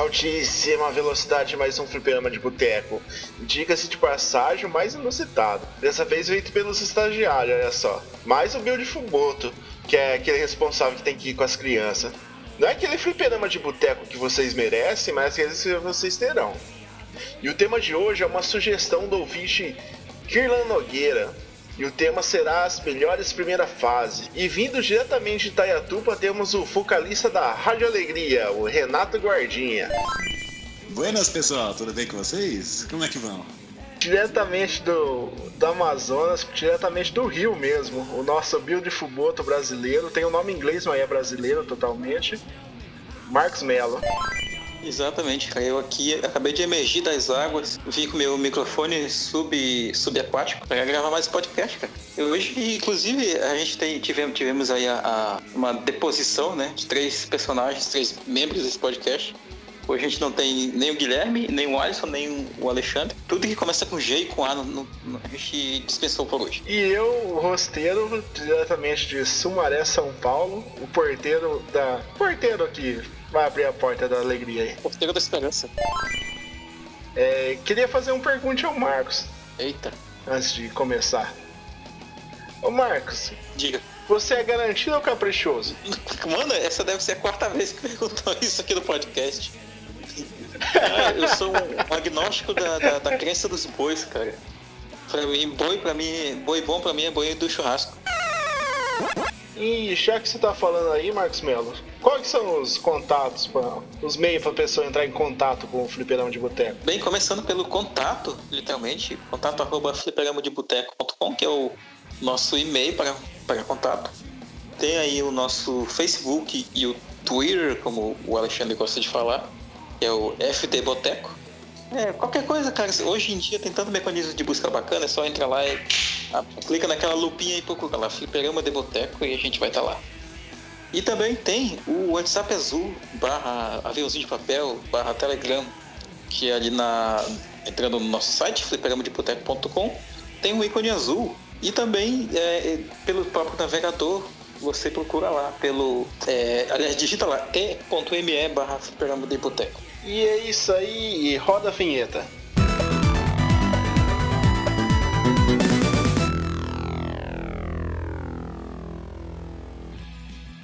Altíssima velocidade, mais um fliperama de boteco. Diga-se de passagem, mais inusitado. Dessa vez feito pelos estagiários, olha só. Mais o Bill de Fuboto, que é aquele responsável que tem que ir com as crianças. Não é aquele fliperama de boteco que vocês merecem, mas que vocês terão. E o tema de hoje é uma sugestão do ouvinte Kirlan Nogueira, e o tema será as melhores primeira fase. E vindo diretamente de Itaiatuba temos o vocalista da Rádio Alegria, o Renato Guardinha. Buenas pessoal, tudo bem com vocês? Como é que vão? Diretamente do, do Amazonas, diretamente do Rio mesmo, o nosso Bill Fuboto brasileiro, tem o um nome inglês, mas é brasileiro totalmente, Marcos Mello. Exatamente, cara. Eu aqui acabei de emergir das águas, vim com meu microfone sub, subaquático para gravar mais podcast, cara. Hoje, inclusive, a gente tem, tivemos, tivemos aí a, a, uma deposição, né, de três personagens, três membros desse podcast. Hoje a gente não tem nem o Guilherme, nem o Alisson, nem o Alexandre. Tudo que começa com G e com A, no, no, a gente dispensou por hoje. E eu, o rosteiro, diretamente de Sumaré, São Paulo, o porteiro da. Porteiro aqui, vai abrir a porta da alegria aí. Porteiro da esperança. É, queria fazer uma pergunta ao Marcos. Eita. Antes de começar. Ô Marcos. Diga. Você é garantido ou caprichoso? Mano, essa deve ser a quarta vez que perguntou isso aqui no podcast. Eu sou um agnóstico da, da, da crença dos bois, cara. Pra mim, boi pra mim, boi bom pra mim é boi do churrasco. E já que você tá falando aí, Marcos Melo, quais são os contatos, pra, os meios pra pessoa entrar em contato com o Fliperama de Boteco? Bem, começando pelo contato, literalmente, contato arroba fliperamadeboteco.com, que é o nosso e-mail para, para contato. Tem aí o nosso Facebook e o Twitter, como o Alexandre gosta de falar é o FD Boteco. É, qualquer coisa, cara. Hoje em dia tem tanto mecanismo de busca bacana, é só entrar lá e a, clica naquela lupinha e procura lá, Fliperama de Boteco e a gente vai estar tá lá. E também tem o WhatsApp azul, barra aviãozinho de papel, barra Telegram, que é ali na. entrando no nosso site, fliperamadeboteco.com, tem um ícone azul. E também é, pelo próprio navegador, você procura lá pelo. É, aliás, digita lá e.me barra Fliperama de Boteco. E é isso aí, roda a vinheta.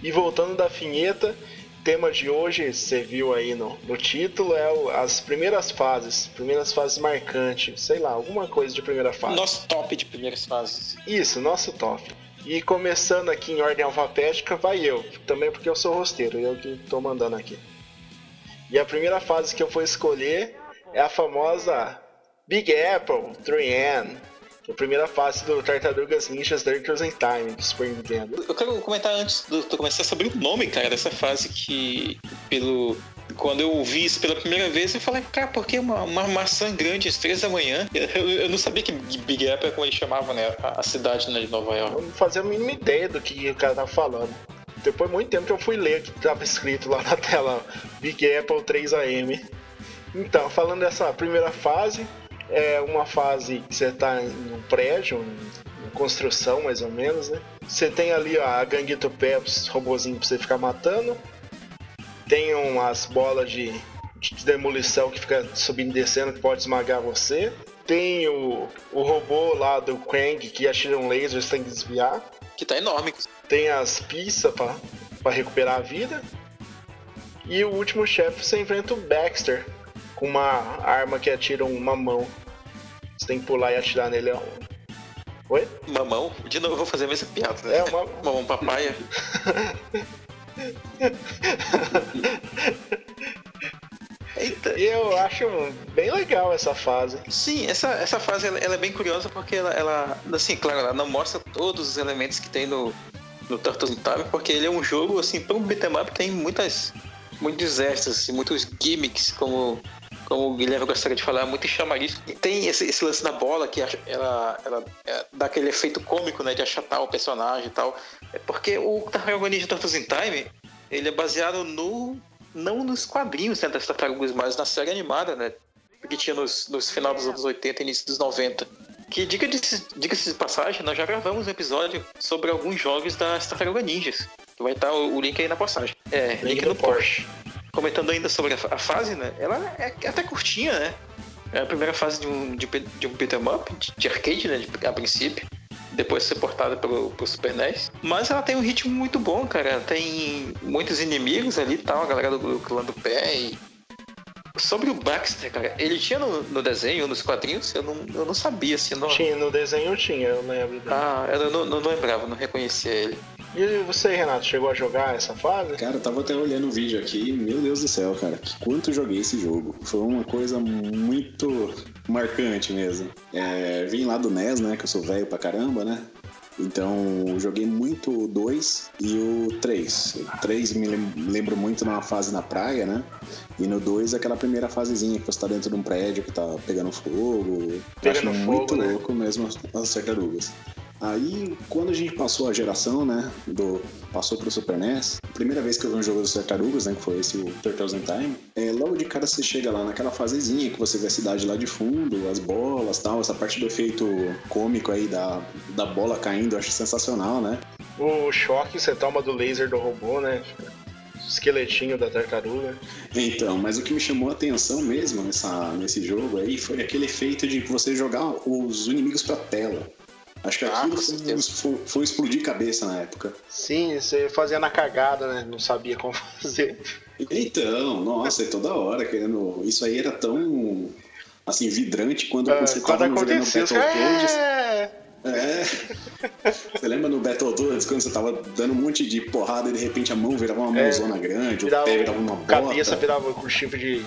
E voltando da vinheta, tema de hoje, você viu aí no, no título, é o, as primeiras fases, primeiras fases marcantes, sei lá, alguma coisa de primeira fase. Nosso top de primeiras fases. Isso, nosso top. E começando aqui em ordem alfabética, vai eu, também porque eu sou rosteiro, eu que tô mandando aqui. E a primeira fase que eu vou escolher é a famosa Big Apple 3N. Que é a primeira fase do Tartarugas Ninjas Adventures in Time do Super Nintendo. Eu quero comentar antes de tu começar sobre o nome, cara, dessa fase que, pelo quando eu ouvi isso pela primeira vez, eu falei, cara, por que uma, uma maçã grande às três da manhã? Eu, eu, não sabia que Big Apple é como ele chamava, né? A, a cidade né, de Nova York. Eu não fazia a mínima ideia do que o cara tava falando. Depois muito tempo que eu fui ler que estava escrito lá na tela Big Apple 3AM. Então, falando dessa primeira fase, é uma fase que você está em um prédio, em construção mais ou menos, né? Você tem ali ó, a gangue do pé, os robozinhos pra você ficar matando. Tem umas bolas de, de demolição que fica subindo e descendo que pode esmagar você. Tem o, o robô lá do Krang que atira um laser, você tem que desviar. Que tá enorme. Tem as pistas para recuperar a vida. E o último chefe você enfrenta o Baxter com uma arma que atira uma mão. Você tem que pular e atirar nele. Oi? Mamão? De novo eu vou fazer a mesma piada, né? É, uma... Mamão papaya. Eita. Eu acho bem legal essa fase. Sim, essa, essa fase ela, ela é bem curiosa porque ela, ela, assim, claro, ela não mostra todos os elementos que tem no, no Turtles Time, porque ele é um jogo, assim, um beat'em up tem muitas, muitos extras, assim, muitos gimmicks, como, como o Guilherme gostaria de falar, muito chamariz. E tem esse, esse lance da bola que ela, ela é, dá aquele efeito cômico, né, de achatar o personagem e tal. É porque o Tartaruga Ninja Turtles in Time, ele é baseado no não nos quadrinhos né, das Tartarugas, mas na série animada, né? Que tinha nos, nos final dos anos 80 e início dos 90. Que, diga-se diga de passagem, nós já gravamos um episódio sobre alguns jogos das Tartaruga Ninjas. Vai estar o, o link aí na postagem. É, link, link no Porsche. comentando ainda sobre a, a fase, né? Ela é até curtinha, né? É a primeira fase de um, de, de um beat'em up, de, de arcade, né? De, a princípio. Depois de ser portada pelo, pelo Super NES. Mas ela tem um ritmo muito bom, cara. Tem muitos inimigos ali e tal, a galera do, do clã do pé. E... Sobre o Baxter, cara, ele tinha no, no, desenho, nos quadrinhos, eu não, eu não sabia, assim. Não... Tinha, no desenho tinha, eu lembro. Dele. Ah, eu não, não, não lembrava, não reconhecia ele. E você, Renato, chegou a jogar essa fase? Cara, eu tava até olhando o vídeo aqui, meu Deus do céu, cara, que quanto joguei esse jogo. Foi uma coisa muito marcante mesmo. É, vim lá do NES, né, que eu sou velho pra caramba, né? Então, joguei muito o 2 e o 3. O 3 me lembro muito numa fase na praia, né? E no 2 aquela primeira fasezinha que você tá dentro de um prédio que tá pegando fogo. Pegando Acho fogo, muito né? louco mesmo as tartarugas. Aí, quando a gente passou a geração, né, do passou pro Super NES, primeira vez que eu vi um jogo dos Tartarugas, né, que foi esse o Turtles in Time, é, logo de cara você chega lá naquela fasezinha que você vê a cidade lá de fundo, as bolas tal, essa parte do efeito cômico aí da, da bola caindo, eu acho sensacional, né? O choque você toma do laser do robô, né? Esqueletinho da tartaruga. Então, mas o que me chamou a atenção mesmo nessa, nesse jogo aí foi aquele efeito de você jogar os inimigos pra tela. Acho que Ah, aquilo com foi, foi, explodir cabeça na época. Sim, você fazia na cagada, né? Não sabia como fazer. Então, nossa, e toda hora querendo. Isso aí era tão assim, vidrante quando Ah, você quando tava jogando acontecia, os Battletoads. É... É. Você lembra no Battletoads quando você tava dando um monte de porrada e de repente a mão virava uma É, mãozona grande, Virava, o pé virava uma bota. cabeça virava com chifre de,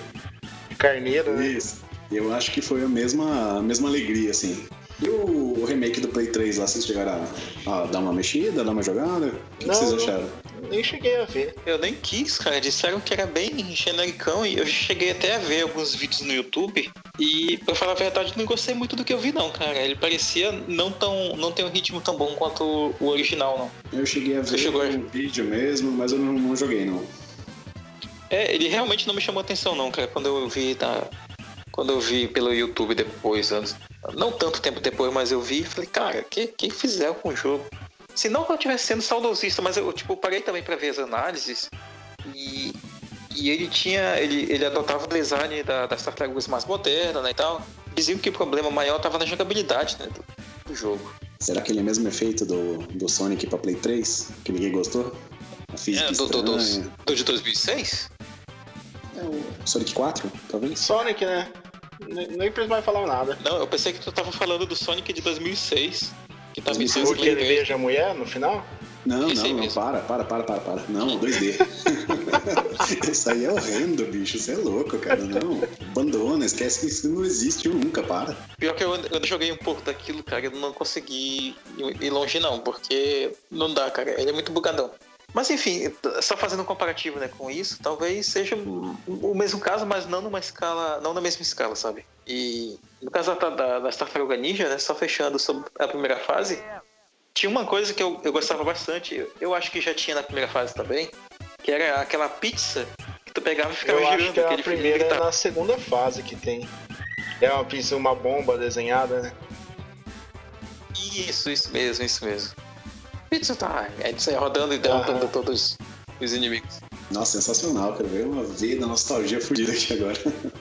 de carneiro, né? Isso. Eu acho que foi a mesma, a mesma alegria, assim. E o remake do Play 3 lá, vocês chegaram a, a dar uma mexida, dar uma jogada? O que, que vocês acharam? Nem cheguei a ver. Eu nem quis, cara. Disseram que era bem genericão e eu cheguei até a ver alguns vídeos no YouTube. E, pra falar a verdade, não gostei muito do que eu vi, não, cara. Ele parecia não tão. não tem um ritmo tão bom quanto o original, não. Eu cheguei a ver um vídeo mesmo, mas eu não, não joguei, não. É, ele realmente não me chamou atenção, não, cara. Quando eu vi da. Quando eu vi pelo YouTube depois, anos. Não tanto tempo depois, mas eu vi e falei, cara, o que, que fizeram com o jogo? Se não que eu estivesse sendo saudosista, mas eu, tipo, parei também pra ver as análises e. E ele tinha. Ele, ele adotava o design da, das tartarugas mais modernas né, e tal. Diziam que o problema maior tava na jogabilidade né, do, do jogo. Será aquele mesmo efeito do, do Sonic pra Play 3? Que ninguém gostou? A física É, do, do, do, do de 2006? É o Sonic 4, talvez? Sonic, né? Nem, nem precisa mais falar nada. Não, eu pensei que tu tava falando do Sonic de 2006. Que 2006, seus Porque ele Play 3. beija a mulher no final? Não, Esse não, não, mesmo. para, para, para, para, para. Não, 2D. isso aí é horrendo, bicho. Isso é louco, cara. Não. Abandona, esquece que isso não existe nunca, para. Pior que eu, eu joguei um pouco daquilo, cara, eu não consegui ir longe não, porque não dá, cara, ele é muito bugadão. Mas enfim, só fazendo um comparativo né, com isso, talvez seja o mesmo caso, mas não numa escala, não na mesma escala, sabe? E no caso da, da, das Tartaruga Ninja, né, só fechando sobre a primeira fase, tinha uma coisa que eu, eu gostava bastante, eu, eu acho que já tinha na primeira fase também, que era aquela pizza que tu pegava e ficava Eu girando. acho que a aquele primeira é na segunda fase que tem. É uma pizza, uma bomba desenhada, né? Isso, isso mesmo, isso mesmo. Pizza Time. Aí você rodando e derrotando Aham. todos os inimigos. Nossa, sensacional, cara. Veio uma veia da nostalgia fodida aqui agora.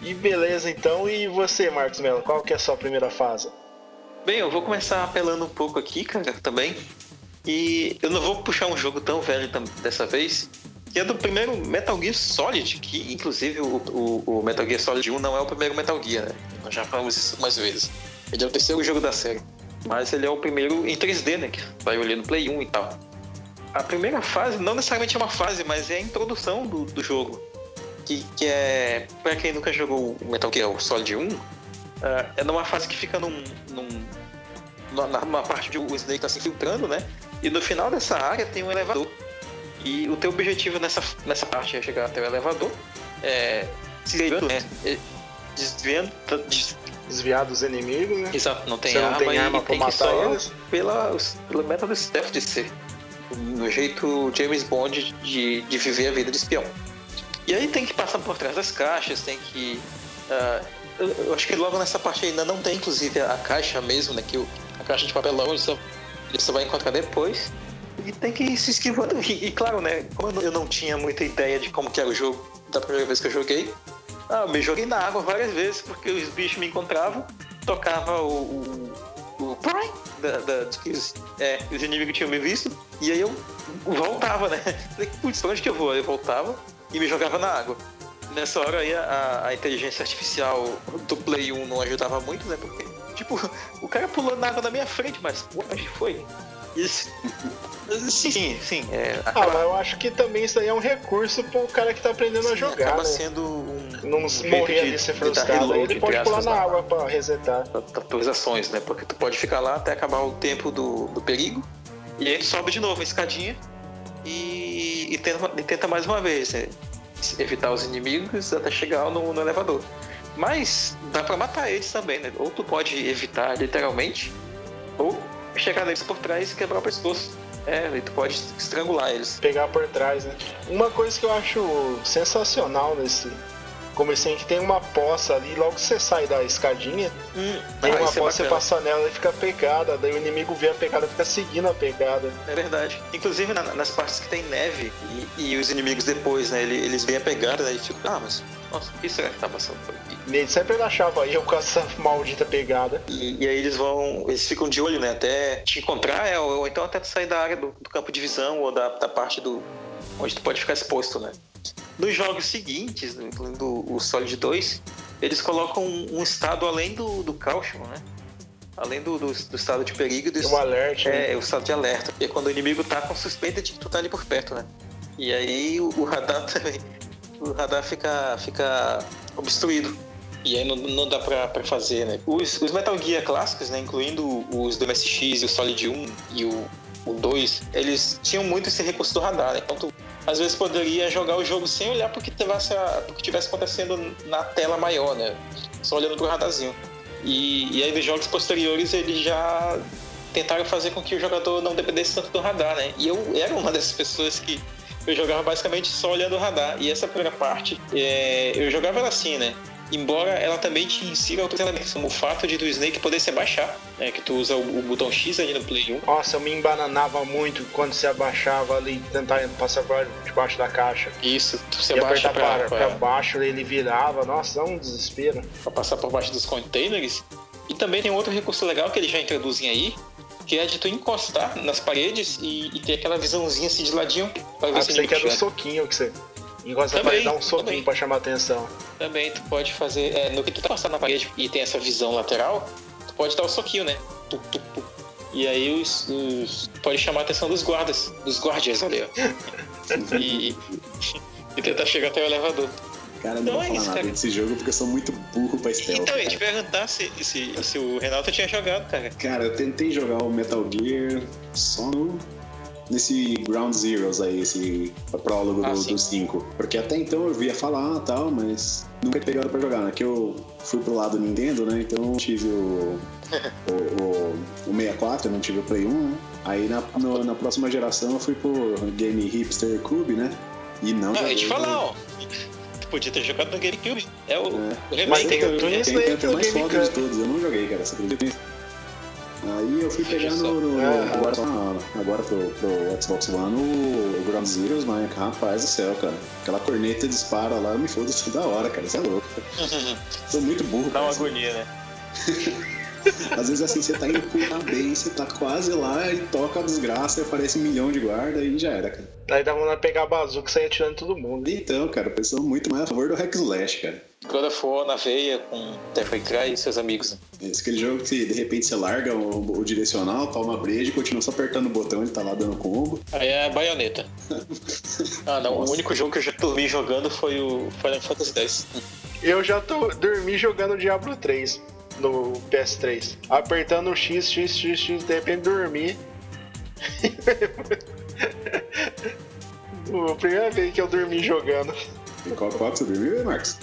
E beleza, então. E você, Marcos Melo, qual que é a sua primeira fase? Bem, eu vou começar apelando um pouco aqui, cara, também. E eu não vou puxar um jogo tão velho dessa vez, que é do primeiro Metal Gear Solid, que inclusive o, o- o Metal Gear Solid 1 não é o primeiro Metal Gear, né? Nós já falamos isso mais vezes. Ele é o terceiro jogo da série. Mas ele é o primeiro em 3D, né? Que saiu ali Play 1 e tal. A primeira fase não necessariamente é uma fase, mas é a introdução do, do jogo. Que, que é. Pra quem nunca jogou o Metal Gear Solid 1, ah, é numa fase que fica num. num numa parte onde o Snake tá se infiltrando, né? E no final dessa área tem um elevador. E o teu objetivo nessa, nessa parte é chegar até o elevador, é, se desviando, né? Desviando. des- Desviar dos inimigos, né? Exato, não tem Você não arma, tem e arma pra tem que matar só eles? pela, pelo método stealth de ser. No jeito James Bond de, de viver a vida de espião. E aí tem que passar por trás das caixas, tem que. eu, eu acho que logo nessa parte ainda não tem, inclusive, a caixa mesmo, né? Que o, a caixa de papelão ele só, ele só vai encontrar depois. e tem que ir se esquivando. E, e, claro, né? Como eu não tinha muita ideia de como que era o jogo da primeira vez que eu joguei, ah, eu me joguei na água várias vezes, porque os bichos me encontravam, tocava o, o, o Prime da, da, que os, é, os inimigos tinham me visto, e aí eu voltava, né? Falei, putz, onde que eu vou? Eu voltava e me jogava na água. Nessa hora aí a, a inteligência artificial do Play 1 não ajudava muito, né? Porque, tipo, o cara pulando na água na minha frente, mas onde foi? Sim, sim, sim. É, acaba... Ah, mas eu acho que também isso aí é um recurso pro cara que tá aprendendo sim, a jogar. Acaba né? sendo um. Não um morrer ali ser frustrado. ele pode pular na água pra resetar. Atualizações, né? Porque tu pode ficar lá até acabar o tempo do, do perigo. E aí tu sobe de novo a escadinha e, e, tenta, e tenta mais uma vez. Né? Evitar os inimigos até chegar no, no elevador. Mas dá pra matar eles também, né? Ou tu pode evitar literalmente, ou chegar neles por trás e quebrar o pescoço. É, e tu pode estrangular eles. Pegar por trás, né? Uma coisa que eu acho sensacional nesse, comecei que tem uma poça ali, logo que você sai da escadinha, hum, tem ah, uma é poça, é você passa nela e fica pegada, daí o inimigo vê a pegada fica seguindo a pegada. É verdade. Inclusive na, nas partes que tem neve e, e os inimigos depois, né, eles, eles veem a pegada, daí ficam, ah, mas nossa, o que será que tá passando por aqui? Ele sempre achava eu com essa maldita pegada. E, e, aí eles vão, eles ficam de olho, né, até te encontrar, é, ou, ou então até sair da área do, do campo de visão ou da, da parte do onde tu pode ficar exposto, né? Nos jogos seguintes, incluindo o Solid 2, eles colocam um, estado além do, do caution, né? Além do, do, do, estado de perigo. Do, o alerta. É, né? o estado de alerta. E é quando o inimigo tá com suspeita de que tu tá ali por perto, né? E aí o, o radar também. O radar fica, fica obstruído. E aí não, não dá pra, pra fazer, né? Os, os Metal Gear clássicos, né? Incluindo os do MSX, o Solid 1 e o, o 2, eles tinham muito esse recurso do radar, né? Então às vezes poderia jogar o jogo sem olhar porque tivesse, porque tivesse acontecendo na tela maior, né? Só olhando pro radarzinho. E, e aí nos jogos posteriores eles já tentaram fazer com que o jogador não dependesse tanto do radar, né? E eu era uma dessas pessoas que eu jogava basicamente só olhando o radar. E essa primeira parte, é, eu jogava ela assim, né? embora ela também te insira outros elementos, como o fato de do Snake poder se abaixar, né? Que tu usa o, o botão X ali no Play 1. Nossa, eu me embananava muito quando se abaixava ali tentar passar por debaixo da caixa. Isso, tu se abaixa pra, pra, pra, baixo, ele virava, nossa, dá um desespero. Pra passar por baixo dos containers. E também tem outro recurso legal que eles já introduzem aí, que é de tu encostar nas paredes e, e ter aquela visãozinha assim de ladinho pra ver ah, se você quer do soquinho que você encosta na parede dá um soquinho também. pra chamar atenção. Também tu pode fazer. É, no que tu tá passando na parede e tem essa visão lateral, tu pode dar o um soquinho, né? Tu, tu, tu. E aí os, os, pode chamar a atenção dos guardas, dos guardias ali, ó. e, e tentar chegar até o elevador. Cara, não então vou é falar isso, nada cara. desse jogo porque eu sou muito burro pra stealth. Então, eu ia te perguntar se, se, se o Renato tinha jogado, cara. Cara, eu tentei jogar o Metal Gear só no nesse Ground Zeroes aí, esse prólogo ah, do 5. Porque até então eu via falar tal, mas nunca tinha pegado pra jogar, né? Que eu fui pro lado Nintendo, né? Então eu tive o, o, o, o 64, não tive o Play 1, né? Aí na, no, na próxima geração eu fui pro Game Hipster Cube, né? E não. Não, eu te falar, ó. Podia ter jogado no GameCube. É o, é. o remake. Mas tem, tem, tem, tem, mais foda de todos. Eu não joguei, cara. Você acredita? Aí eu fui pegar no, no, é. agora, agora pro, pro Xbox One o, o Ground Zeroes, mas rapaz do céu, cara. Aquela corneta dispara lá, eu me foda toda hora, cara. Isso é louco. Sou muito burro, Dá uma agonia, né? Às vezes assim, você tá indo pular bem, você tá quase lá e toca a desgraça e aparece um milhão de guarda e já era, cara. Aí dá vontade de pegar a bazuca e sair atirando todo mundo. Então, cara, eu sou muito mais a favor do Hack Slash, cara. God of War na veia com Devil Cry e seus amigos. Esse aquele jogo que de repente você larga o, o direcional, toma breja e continua só apertando o botão, ele tá lá dando combo. Aí é a baioneta. ah, não, Nossa. o único jogo que eu já dormi jogando foi o Final Fantasy X. Eu já tô dormi jogando Diablo 3 no PS3. Apertando o X, X, X, X, de repente dormi. a primeira vez que eu dormi jogando. E qual qual você dormiu, Marcos?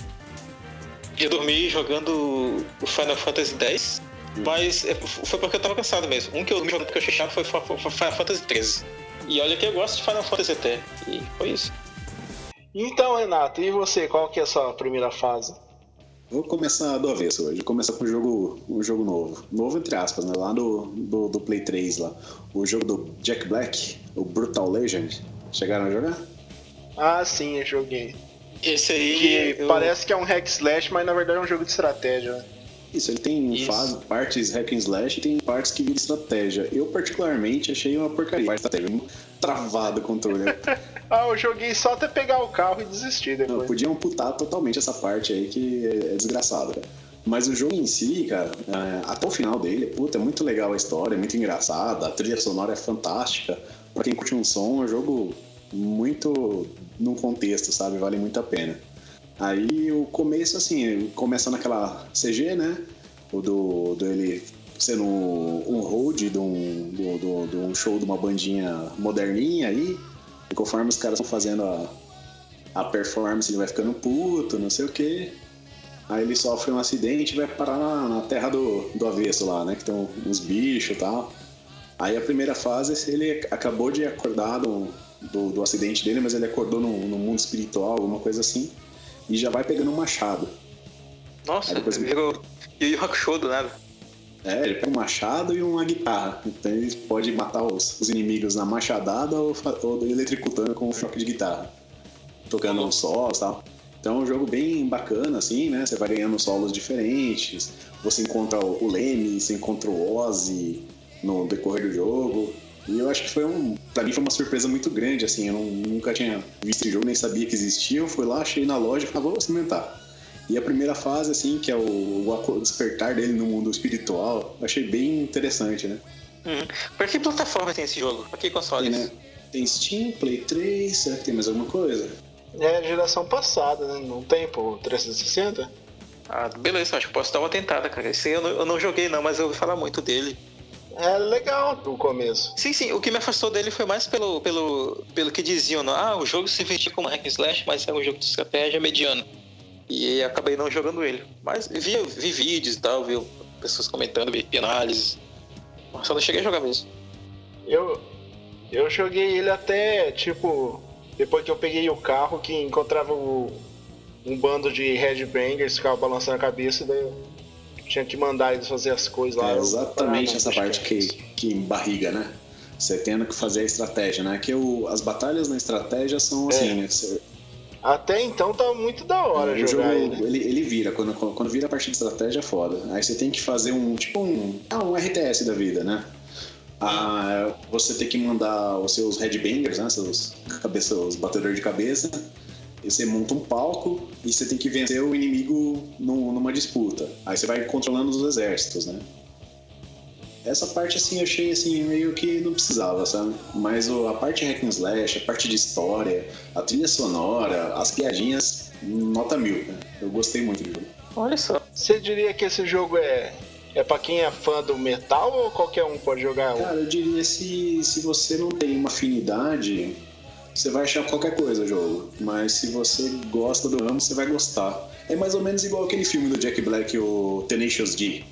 Eu dormi jogando o Final Fantasy X, hum. mas é, foi porque eu tava cansado mesmo. Um que eu dormi jogando porque eu achei chato foi Final Fantasy XIII. E olha que eu gosto de Final Fantasy até. E foi isso. Então, Renato, e você? Qual que é a sua primeira fase? Vou começar do avesso hoje. Vou começar com um jogo, um jogo novo. Novo entre aspas, né? Lá do, do, do Play 3 lá. O jogo do Jack Black, o Brutal Legend. Chegaram a jogar? Ah, sim, eu joguei. Esse aí. Que eu- parece que é um hack slash, mas na verdade é um jogo de estratégia. né? Isso, ele tem Isso. fase, partes hack and slash e tem partes que viram estratégia. Eu, particularmente, achei uma porcaria. Parte estratégia, travado o controle. Ah, eu joguei só até pegar o carro e desistir Não, depois. podia amputar totalmente essa parte aí que é desgraçado, cara. Mas o jogo em si, cara, é, até o final dele, puta, é muito legal a história, é muito engraçada, a trilha sonora é fantástica. Pra quem curte um som, é um jogo muito num contexto, sabe? Vale muito a pena. Aí o começo, assim, começa naquela CG, né? O do, do ele sendo um hold de um, do, do- de um show de uma bandinha moderninha aí. E conforme os caras estão fazendo a, a performance, ele vai ficando puto, não sei o quê. Aí ele sofre um acidente e vai parar na, na terra do, do avesso lá, né? Que tem uns bichos e tal. Aí a primeira fase, ele acabou de acordar do, do, do acidente dele, mas ele acordou no, no mundo espiritual, alguma coisa assim. E já vai pegando um machado. Nossa, depois- virou Yu Yu Hakusho do nada. É, ele pega um machado e uma guitarra. Então ele pode matar os, os inimigos na machadada ou, ou eletricutando com um choque de guitarra. Tocando uns solos e tal. Então é um jogo bem bacana, assim, né? Você vai ganhando solos diferentes. Você encontra o Leme, você encontra o Ozzy no decorrer do jogo. E eu acho que foi um. Pra mim foi uma surpresa muito grande, assim. Eu não- nunca tinha visto esse jogo, nem sabia que existia. Eu fui lá, achei na loja e falei, "Ah, vou experimentar. E a primeira fase, assim, que é o, o despertar dele no mundo espiritual, eu achei bem interessante, né? Uhum. Pra que plataforma tem esse jogo? Pra que console? Tem, né? Tem Steam, Play 3, será que tem mais alguma coisa? É a geração passada, né? Não tem, pô, 360? Ah, beleza, acho que posso dar uma tentada, cara. Esse aí eu não, eu não joguei não, mas eu ouvi falar muito dele. É legal no começo. Sim, sim, o que me afastou dele foi mais pelo, pelo, pelo que diziam, não? ah, o jogo se vestia como hack and slash, mas é um jogo de estratégia mediano. E acabei não jogando ele. Mas vi, vi vídeos e tal, vi pessoas comentando, vi análises. Mas só não cheguei a jogar mesmo. Eu, eu joguei ele até, tipo, depois que eu peguei o carro, que encontrava o- um bando de headbangers, ficava balançando a cabeça, e daí eu tinha que mandar eles fazer as coisas lá. é exatamente essa parte que, que barriga, né? Você tendo que fazer a estratégia, né? Que o, as batalhas na estratégia são assim, É. né? Você- Até então tá muito da hora o jogo, jogar ele. ele, ele vira, quando, quando vira a parte de estratégia é foda. Aí você tem que fazer um, tipo um, é um RTS da vida, né? Ah, você tem que mandar os seus headbangers, né? Seus cabeça, os batedores de cabeça. E você monta um palco e você tem que vencer o inimigo num- numa disputa. Aí você vai controlando os exércitos, né? Essa parte, assim, eu achei, assim, meio que não precisava, sabe? Mas a parte hack and slash, a parte de história, a trilha sonora, as piadinhas, nota mil, né? Eu gostei muito do jogo. Olha só. Você diria que esse jogo é, é pra quem é fã do metal ou qualquer um pode jogar? Cara, eu diria se, se você não tem uma afinidade, você vai achar qualquer coisa o jogo. Mas se você gosta do ramo, você vai gostar. É mais ou menos igual aquele filme do Jack Black, o Tenacious D.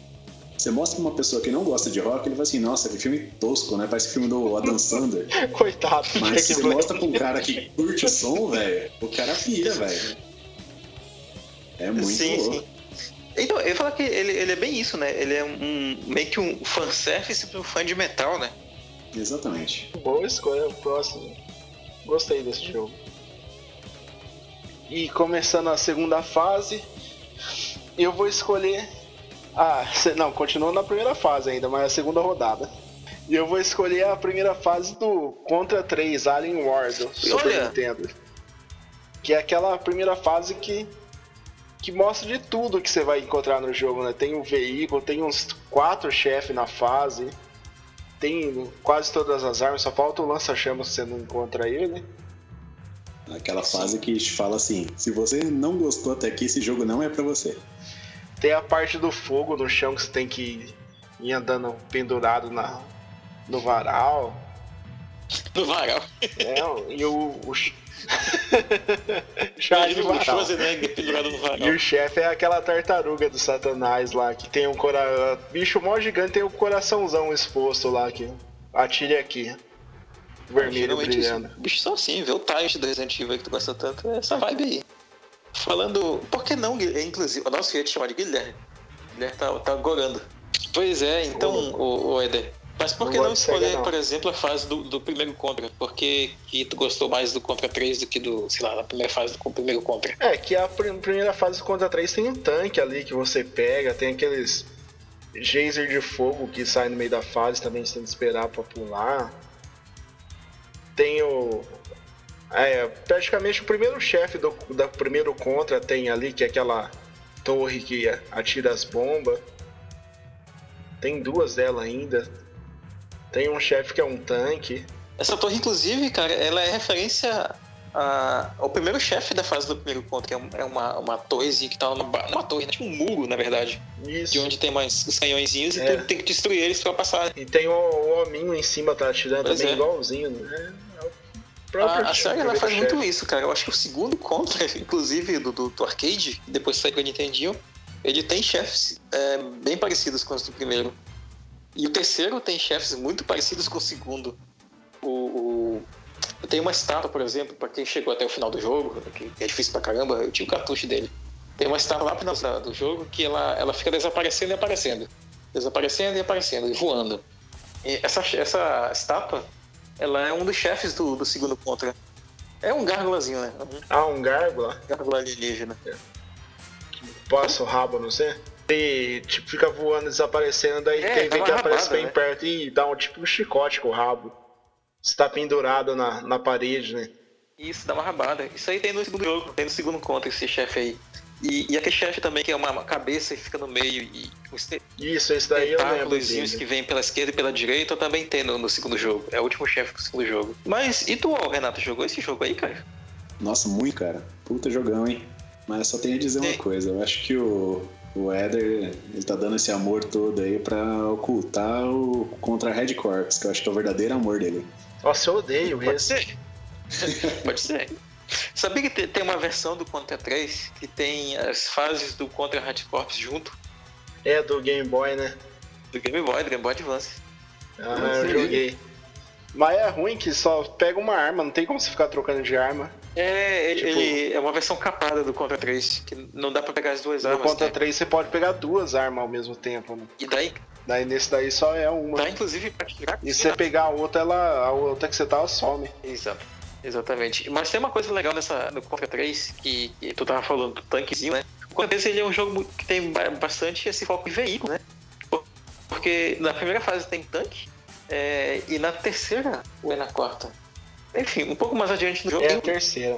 Você mostra pra uma pessoa que não gosta de rock, ele vai assim, nossa, que filme tosco, né? Parece filme do Adam Sandler. Coitado do Mas se você Black. mostra pra um cara que curte o som, velho, o cara pira, velho. É muito sim, louco. sim. Então, eu ia falar que ele, ele é bem isso, né? Ele é um meio que um fanservice pro fã de metal, né? Exatamente. Boa escolha, próximo. Gostei desse jogo. E começando a segunda fase, eu vou escolher. Ah, se- não, continua na primeira fase ainda, mas é a segunda rodada. E eu vou escolher a primeira fase do Contra 3 Alien War do Super Olha! Nintendo. Que é aquela primeira fase que que mostra de tudo que você vai encontrar no jogo, né? Tem um veículo, tem uns quatro chefes na fase, tem quase todas as armas, só falta o lança-chamas que você não encontra ele. Aquela fase que fala assim: se você não gostou até aqui, esse jogo não é pra você. Tem a parte do fogo no chão que você tem que ir andando pendurado na, no varal. No varal. É, e o. o. E o chefe é aquela tartaruga do Satanás lá, que tem um coração. Bicho mó gigante tem um coraçãozão exposto lá que atire aqui. Vermelho brilhando. os bichos são assim, vê o Tyrant do Resident Evil que tu gosta tanto, é essa vibe aí. Falando. Por que não, inclusive? Nossa, eu ia te chamar de Guilherme. Guilherme tá, tá gorando. Pois é, então, o, o Eder. Mas por que não, não escolher, não. por exemplo, a fase do, do primeiro contra? Por que, que tu gostou mais do contra 3 do que do, sei lá, da primeira fase do primeiro contra? É, que a primeira fase do contra 3 tem um tanque ali que você pega, tem aqueles geyser de fogo que sai no meio da fase, também você tem que esperar pra pular. Tem o. É, praticamente o primeiro chefe do, do primeiro contra tem ali, que é aquela torre que atira as bombas. Tem duas dela ainda. Tem um chefe que é um tanque. Essa torre, inclusive, cara, ela é referência a, ao primeiro chefe da fase do primeiro ponto, que é, é uma, uma torrezinha que tá numa, uma torre, né? tipo um muro, na verdade. Isso. De onde tem mais os canhõezinhos é. e tu tem que destruir eles pra passar. E tem o, o hominho em cima, tá atirando pois também é. igualzinho, né? A, a série ela faz muito isso, cara. Eu acho que o segundo contra, inclusive do, do, do arcade, depois saiu pra Nintendinho, ele tem chefes é, bem parecidos com os do primeiro. E o terceiro tem chefes muito parecidos com o segundo. O, o... Tem uma estátua, por exemplo, para quem chegou até o final do jogo, que é difícil pra caramba, eu tinha o cartucho dele. Tem uma estátua lá no final do jogo que ela, ela fica desaparecendo e aparecendo. Desaparecendo e aparecendo, e voando. E essa, essa estátua, ela é um dos chefes do, do segundo contra. É um gárgulazinho, né? Ah, um gárgula? Gárgula alienígena. É passa o rabo, não sei. E tipo, fica voando, desaparecendo, daí é, tem vem que aparece bem né? perto e dá um tipo um chicote com o rabo. Está pendurado na, na parede, né? Isso, dá uma rabada. Isso aí tem no segundo jogo, tem no segundo contra esse chefe aí. E, e aquele chefe também que é uma cabeça e fica no meio e os Isso, esse daí eu lembro que vem pela esquerda e pela direita também tem no, segundo jogo. É o último chefe do segundo jogo. Mas e tu, Renato, jogou esse jogo aí, cara? Nossa, muito, cara. Puta jogão, hein? Mas só tenho a dizer uma coisa, eu acho que o, o Éder, ele tá dando esse amor todo aí pra ocultar o contra a Red Corps, que eu acho que é o verdadeiro amor dele. Nossa, eu odeio Pode esse. Ser. Pode ser. Sabia que tem uma versão do Contra 3 que tem as fases do Contra Red Corps junto? É, do Game Boy, né? Do Game Boy, do Game Boy Advance. Ah, eu joguei. Mas é ruim que só pega uma arma, não tem como você ficar trocando de arma. É, tipo, ele é uma versão capada do Contra 3, que não dá pra pegar as duas armas. No Contra né? 3 você pode pegar duas armas ao mesmo tempo. Né? E daí? Daí nesse daí só é uma. Dá inclusive pra tirar. E se você pegar a outra, ela, a outra que você tá, ela some. Exato. Exatamente. Mas tem uma coisa legal nessa, no Contra 3, que, que tu tava falando do tanquezinho, né? O Contra 3 ele é um jogo que tem bastante esse foco em veículo, né? Porque na primeira fase tem tanque, é, e na terceira, ou é na quarta? Enfim, um pouco mais adiante no jogo. É a terceira.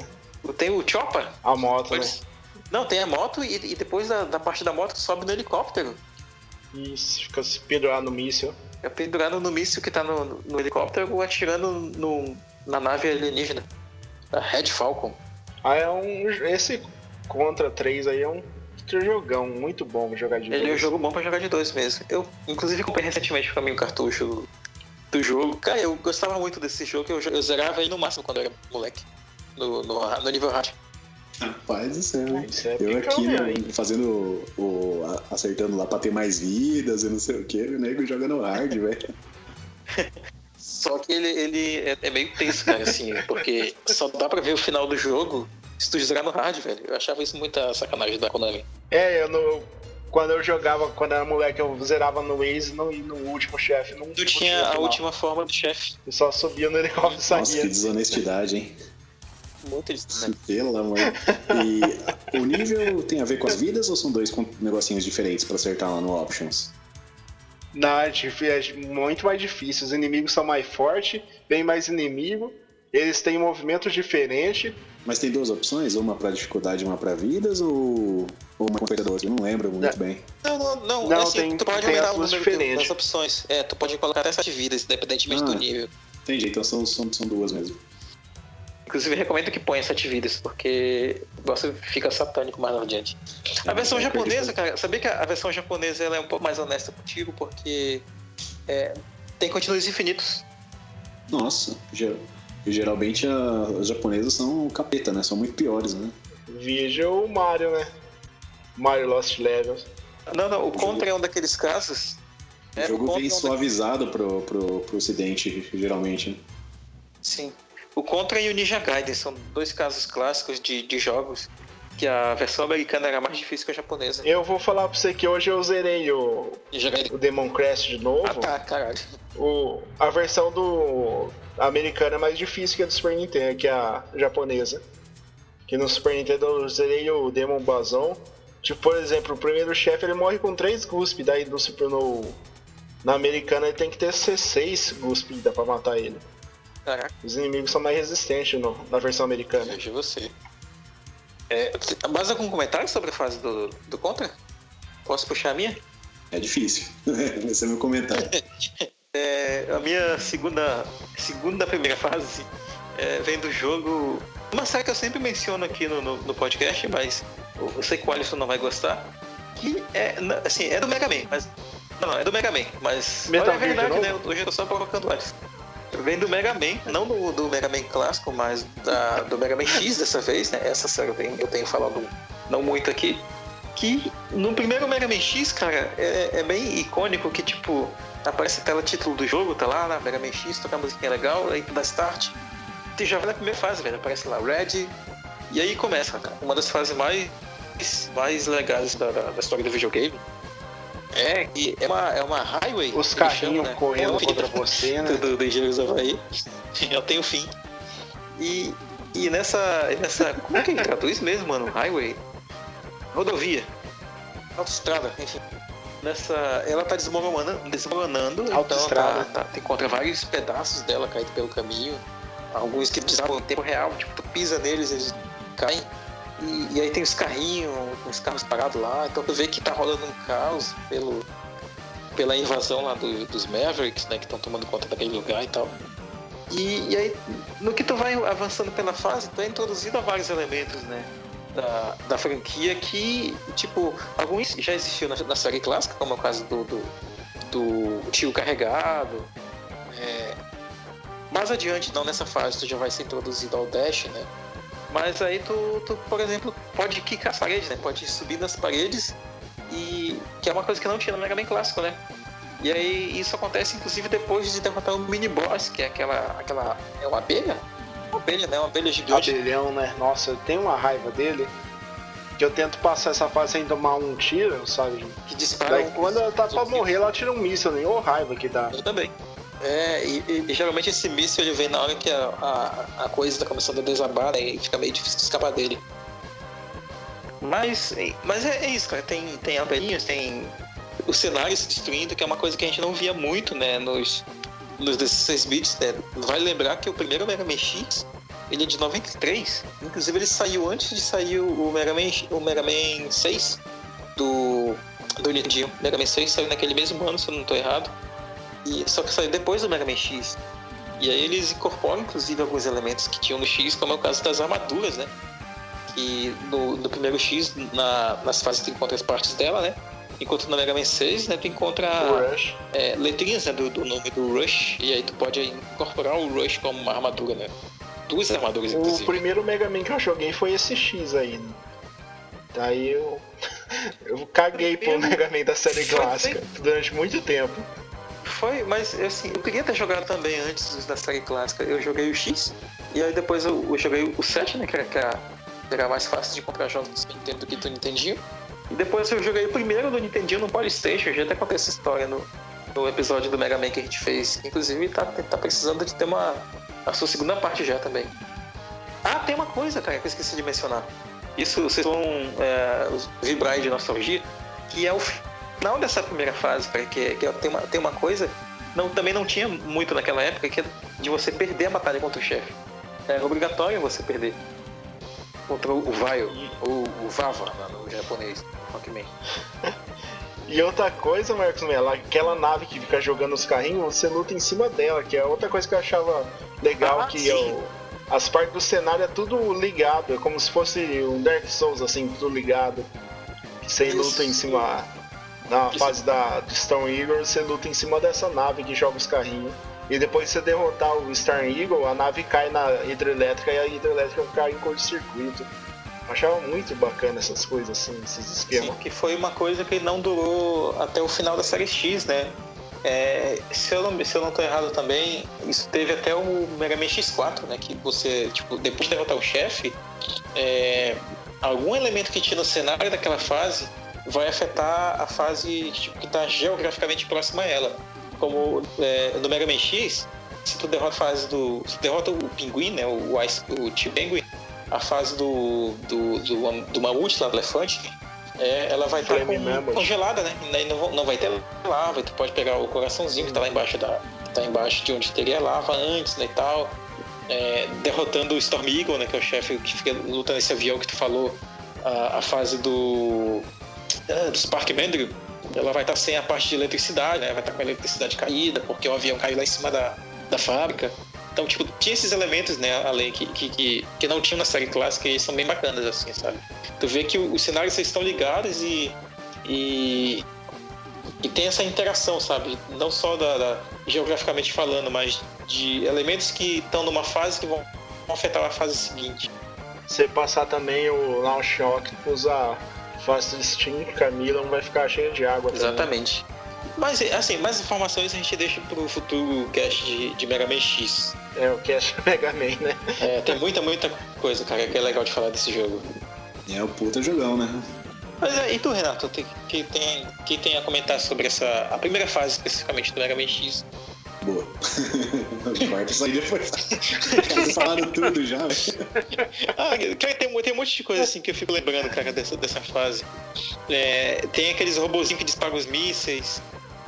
Tem o Chopper. A moto, né? Não, tem a moto e, e depois da, da, parte da moto sobe no helicóptero. Isso, fica se pendurado no míssil. Fica pendurado no míssil que tá no, no helicóptero atirando no, na nave alienígena. A Red Falcon. Ah, é um. Esse Contra 3 aí é um jogão, muito bom pra jogar de Ele dois. Ele é um jogo bom pra jogar de dois mesmo. Eu, inclusive, comprei recentemente pra mim um cartucho do jogo. Cara, eu gostava muito desse jogo, eu, eu zerava ele no máximo quando eu era moleque, no, no, no nível hard. Rapaz do céu, é eu aqui né, fazendo o, acertando lá pra ter mais vidas e não sei o que, o nego jogando hard, velho. Só que ele, ele é, é, meio tenso, cara, assim, porque só dá pra ver o final do jogo se tu zerar no hard, velho. Eu achava isso muita sacanagem da Konami. É, eu não, quando eu jogava, quando era moleque, eu zerava no Waze no, e no último chefe. Não, tu tinha a última forma do chefe. Eu só subia no helicóptero e saía. Nossa, que desonestidade, hein? Muito desonestidade. Pelo amor. E o nível tem a ver com as vidas ou são dois negocinhos diferentes pra acertar lá no Options? Não, é, é muito mais difícil. Os inimigos são mais fortes, bem mais inimigo. Eles têm movimentos diferentes mas tem duas opções, uma para dificuldade e uma para vidas, ou, ou uma coisa da outra? Eu não lembro muito não. bem. Não, não, não. não assim, tem, tu pode aumentar o número das opções. É, tu pode colocar até sete vidas, independentemente ah, do nível. Entendi, então são, são, são duas mesmo. Inclusive, recomendo que ponha sete vidas, porque você fica satânico mais adiante. A é, versão japonesa, cara, sabia que a versão japonesa ela é um pouco mais honesta contigo, porque é, tem continuos infinitos. Nossa, geralmente a, os japoneses são capeta, né? São muito piores, né? Veja o Mario, né? Mario Lost Levels. Não, não, o, o Contra jogo... é um daqueles casos. O né? jogo o vem é um suavizado pro, pro, pro ocidente, geralmente. Né? Sim. O Contra e o Ninja Gaiden são dois casos clássicos de, de jogos que a versão americana era mais difícil que a japonesa. Eu vou falar pra você que hoje eu zerei o, o Demon Crest de novo. Ah tá, caralho. O, a versão do americana é mais difícil que a do Super Nintendo, que a japonesa. Que no Super Nintendo eu zerei o Demon Bazon. Tipo, por exemplo, o primeiro chefe ele morre com 3 Gusp, daí no Super no. Na americana ele tem que ter C6 Gusp dá pra matar ele. Caraca. Os inimigos são mais resistentes no, na versão americana. Veja você. É, mais algum comentário sobre a fase do, do Contra? Posso puxar a minha? É difícil. Esse é meu comentário. é, a minha segunda, segunda primeira fase é, vem do jogo. Uma série que eu sempre menciono aqui no, no, no podcast, mas eu sei que o Alisson não vai gostar. Que é, assim, é do Mega Man, mas. Não, não, é do Mega Man, mas. Metal é verdade, né? Hoje eu tô só provocando o Alisson. Vem do Mega Man, não do, do Mega Man clássico, mas da, do Mega Man X dessa vez, né? Essa série eu tenho, eu tenho falado não muito aqui. Que no primeiro Mega Man X, cara, é, é bem icônico que, tipo, aparece a tela título do jogo, tá lá, na Mega Man X, toca a musiquinha legal, aí tu dá start. Tu já vai na primeira fase, velho. Aparece lá, Red. E aí começa, cara, uma das fases mais, mais legais da, da história do videogame é, e é uma, é uma highway. Os carrinhos né? correndo é contra você, né? Do, do Engenheiros Havaí. Eu tenho fim. E, e nessa, nessa. Como é que traduz mesmo, mano? Highway? Rodovia. Autoestrada, enfim. Nessa. Ela tá desmoronando, desmoronando então tá, tá, encontra vários pedaços dela caídos pelo caminho. Alguns que precisavam em tempo real, tipo, tu pisa neles, eles caem. E, e, aí tem os carrinhos, os carros parados lá, então tu vê que tá rolando um caos pelo, pela invasão lá do, dos Mavericks, né, que estão tomando conta daquele lugar e tal. E, e, aí, no que tu vai avançando pela fase, tu é introduzido a vários elementos, né, da, da franquia que, tipo, alguns já existiam na, na série clássica, como é o caso do, do, do tio carregado. É, mais adiante, não nessa fase, tu já vai ser introduzido ao Dash, né, mas aí tu, tu, por exemplo, pode quicar as paredes, né? Pode subir nas paredes e que é uma coisa que não tinha no Mega Man clássico, né? E aí isso acontece inclusive depois de derrotar o mini boss, que é aquela aquela é uma abelha? Uma abelha, né? Uma abelha gigante. Abelhão, né? Nossa, eu tenho uma raiva dele. Que eu tento passar essa fase sem tomar um tiro, sabe? Que dispara. Daí, quando ela tá pra morrer, ela tira um míssil, nem ô raiva que dá. Eu também. É, e, e, geralmente esse míssil ele vem na hora que a, a, a coisa está começando a desabar, né? E fica meio difícil de escapar dele. Mas, mas é, é isso, cara. Tem, tem abelhinhas, tem o cenário se destruindo, que é uma coisa que a gente não via muito, né? Nos, nos 16 bits, né? Vai lembrar que o primeiro Mega Man X ele é de 93. Inclusive ele saiu antes de sair o Mega Man, o Mega Man 6 do, do Nintendo. O Mega Man 6 saiu naquele mesmo ano, se eu não estou errado. E, só que saiu depois do Mega Man X. E aí eles incorporam, inclusive, alguns elementos que tinham no X, como é o caso das armaduras, né? Que no, no primeiro X, na, nas fases tu encontra as partes dela, né? Enquanto no Mega Man 6, né, tu encontra é, letrinhas né, do, do, nome do Rush, e aí tu pode incorporar o Rush como uma armadura, né? Duas armaduras, o inclusive. O primeiro Mega Man que eu joguei foi esse X aí, né? Daí eu. eu caguei pro Mega Man da série clássica durante muito tempo. Foi, mas assim, eu queria ter jogado também antes da série clássica. Eu joguei o X, e aí depois eu, eu joguei o 7, né? Que era, que era mais fácil de comprar jogos do Nintendo do que do Nintendinho. E depois eu joguei o primeiro do Nintendinho no Polystation. Já até contei essa história no, no episódio do Mega Man que a gente fez. Inclusive tá, tá precisando de ter uma. a sua segunda parte já também. Ah, tem uma coisa, cara, que eu esqueci de mencionar. Isso vocês vão é, vibrar de nostalgia, que é o final dessa primeira fase, cara, que, que tem, uma, tem uma coisa, não, também não tinha muito naquela época, que é de você perder a batalha contra o chefe. Era obrigatório você perder. Contra o Vaio, ou o Vava, no japonês, Rockman. E outra coisa, Marcos Mello, aquela nave que fica jogando os carrinhos, você luta em cima dela, que é outra coisa que eu achava legal, ah, que eu, as partes do cenário é tudo ligado, é como se fosse um Dark Souls, assim, tudo ligado. Você luta em cima na fase da, Stone Eagle, você luta em cima dessa nave que joga os carrinhos. E depois você derrotar o Star Eagle, a nave cai na hidrelétrica e a hidrelétrica cai em curto-circuito. Achava muito bacana essas coisas assim, esses esquemas. Sim, que foi uma coisa que não durou até o final da série X, né? É, se, eu não, se eu não tô errado também, isso teve até o Mega Man X4, né? Que você, tipo, depois de derrotar o chefe, é, algum elemento que tinha no cenário daquela fase vai afetar a fase tipo, que está geograficamente próxima a ela. Como é, no Mega Man X, se tu derrota a fase do. Se tu derrota o pinguim, né? O, Ice, o T-Penguin, a fase do, do, do, do mamute lá do elefante, é, ela vai estar tá congelada, né? E não, não vai ter lava, tu pode pegar o coraçãozinho que está lá embaixo da. tá embaixo de onde teria lava antes, né? E tal. É, derrotando o Storm Eagle, né? Que é o chefe que fica lutando nesse avião que tu falou. A, a fase do. Do Spark Mandrill, ela vai estar sem a parte de eletricidade, né? Vai estar com a eletricidade caída, porque o avião caiu lá em cima da, da fábrica. Então, tipo, tinha esses elementos, né, além que, que, que, não tinham na série clássica e são bem bacanas, assim, sabe? Tu vê que os cenários estão ligados e, e, e tem essa interação, sabe? Não só da, da, geograficamente falando, mas de elementos que estão numa fase que vão afetar a fase seguinte. Você passar também o Launch Shock, usar Fast Steam, Camila, não vai ficar cheio de água. Exatamente. Também. Mas, assim, mais informações a gente deixa pro futuro cast de, de Mega Man X. É, o cast Mega Man, né? É, tem muita, muita coisa, cara, que é legal de falar desse jogo. É o puta jogão, né? Mas é, e tu, Renato, que tem, que tem a comentar sobre essa. a primeira fase especificamente do Mega Man X? Boa. Corta isso aí depois. Falaram tudo já, ah, cara, tem, tem um monte de coisa assim que eu fico lembrando, cara, dessa, dessa fase. É, tem aqueles robozinhos que disparam os mísseis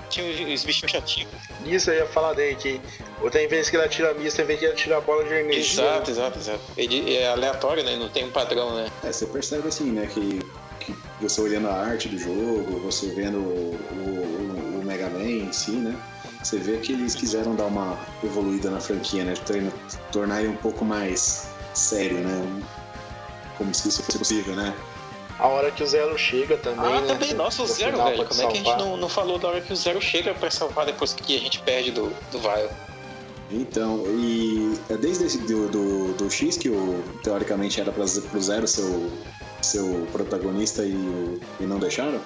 tinha os bichinhos chatinhos. Isso eu ia falar dele, que ou tem vezes que ele atira missa, tem vezes que ele atira a bola de energia. Exato, exato, exato. Ele é aleatório, né? Não tem um padrão, né? É, você percebe assim, né, que, que você olhando a arte do jogo, você vendo o, o, o Mega Man em si, né? Você vê que eles quiseram dar uma evoluída na franquia, né? Tornar ele um pouco mais sério, né? Como se isso fosse possível, né? a hora que o Zero chega também. Ah, né? também, nossa, o Zero, velho. Como é que a gente não, não falou da hora que o Zero chega pra salvar depois que a gente perde do, do Vile? Então, e é desde esse, do, do, do, X que o, teoricamente era pra, pro Zero ser o, seu protagonista e, e não deixaram?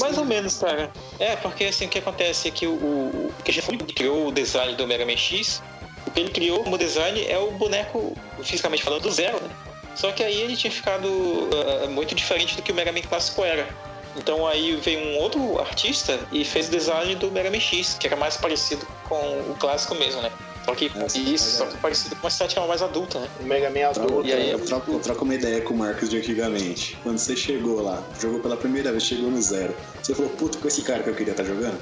Mais ou menos, cara. É, porque assim, o que acontece é que o, o que a gente criou o design do Mega Man X, o que ele criou como design é o boneco, fisicamente falando, do Zero, né? Só que aí ele tinha ficado uh, muito diferente do que o Mega Man clássico era. Então aí veio um outro artista e fez o design do Mega Man X, que era mais parecido com o clássico mesmo, né? Só que Essa, isso, só que parecido com uma estética mais adulta, né? O Mega Man adulto. E aí, eu, troco, eu troco uma ideia com o Marcos de antigamente. Quando você chegou lá, jogou pela primeira vez, chegou no zero. Você falou, puto, com esse cara que eu queria estar tá jogando?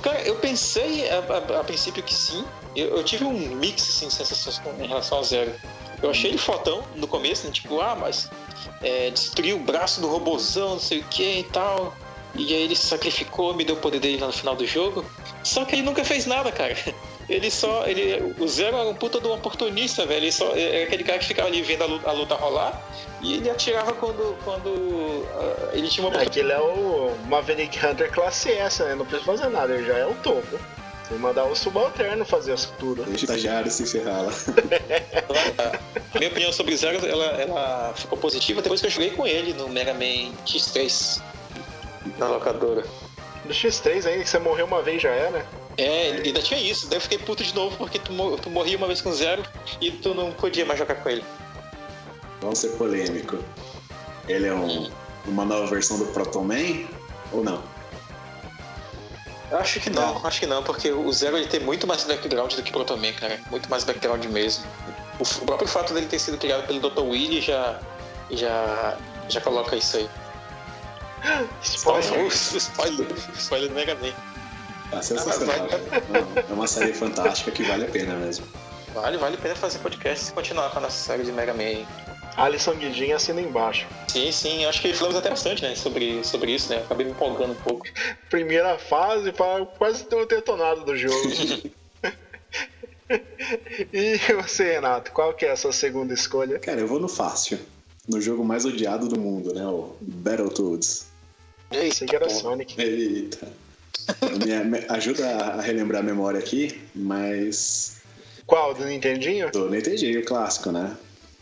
Cara, eu pensei a, a, a princípio que sim. Eu, eu, tive um mix assim, de sensações em relação ao zero. Eu achei ele fotão no começo, né? Tipo, ah, mas é, destruiu o braço do robozão, não sei o que e tal. E aí ele se sacrificou, me deu o poder dele lá no final do jogo. Só que ele nunca fez nada, cara. Ele só. Ele, o Zero era um puta de um oportunista, velho. Ele só, é aquele cara que ficava ali vendo a luta, a luta rolar e ele atirava quando. quando uh, ele tinha uma Aquele é o Maverick Hunter classe S, né? Não precisa fazer nada, ele já é o topo. Tem que mandar o subalterno fazer as tudo. Deixa o estagiário se ferrar lá. Minha opinião sobre o Zero, ela, ela ficou positiva depois que eu joguei com ele no Mega Man X3. Na locadora. No X3 ainda, que você morreu uma vez já era? É, ainda tinha isso. Daí eu fiquei puto de novo porque tu, tu morria uma vez com Zero e tu não podia mais jogar com ele. Vamos ser polêmico. Ele é um, uma nova versão do Proton Man ou não? Acho que não, acho que não, porque o Zero ele tem muito mais background do que o Protoman, cara. Muito mais background mesmo. O próprio fato dele ter sido criado pelo Dr. Willy já, já, já coloca isso aí. Spoiler! spoiler, spoiler do Mega Man. Ah, sensacional. é uma série fantástica que vale a pena mesmo. Vale, vale a pena fazer podcast e continuar com a nossa série de Mega Man. Alisson Guidin assina embaixo. Sim, sim, acho que falamos até bastante, né, sobre, sobre isso, né? Acabei me empolgando um pouco. Primeira fase, para quase ter o detonado do jogo. e você, Renato, qual que é a sua segunda escolha? Cara, eu vou no fácil. No jogo mais odiado do mundo, né? O Battletoads. Isso que era Sonic. Eita. me, me, ajuda a relembrar a memória aqui, mas. Qual? Do Nintendinho? Do Nintendinho, o clássico, né?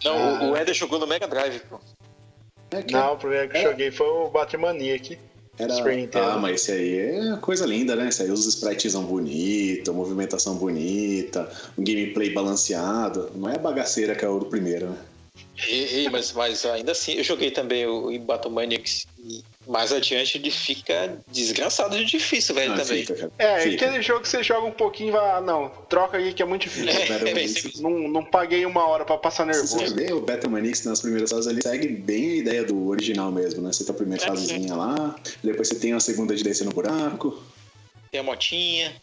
Não, ah. o Eder jogou no Mega Drive, pô. É que... Não, o primeiro que eu é. joguei foi o Batmaniac. Era... Ah, mas esse aí é coisa linda, né? Esse aí os sprites são bonitos, movimentação bonita, um gameplay balanceado. Não é a bagaceira que é o do primeiro, né? E, e, mas, mas ainda assim, eu joguei também o, o Battle Maniacs e mais adiante ele fica desgraçado de difícil, velho, ah, também. Fica, é, fica. aquele jogo que você joga um pouquinho e vai, ah, não, troca aí que é muito difícil. É, é, não, não paguei uma hora pra passar nervoso. você vê o Battle Manix nas primeiras fases, ele segue bem a ideia do original mesmo, né? Você tem a primeira é, fasezinha lá, depois você tem a segunda de descer no buraco. Tem a motinha.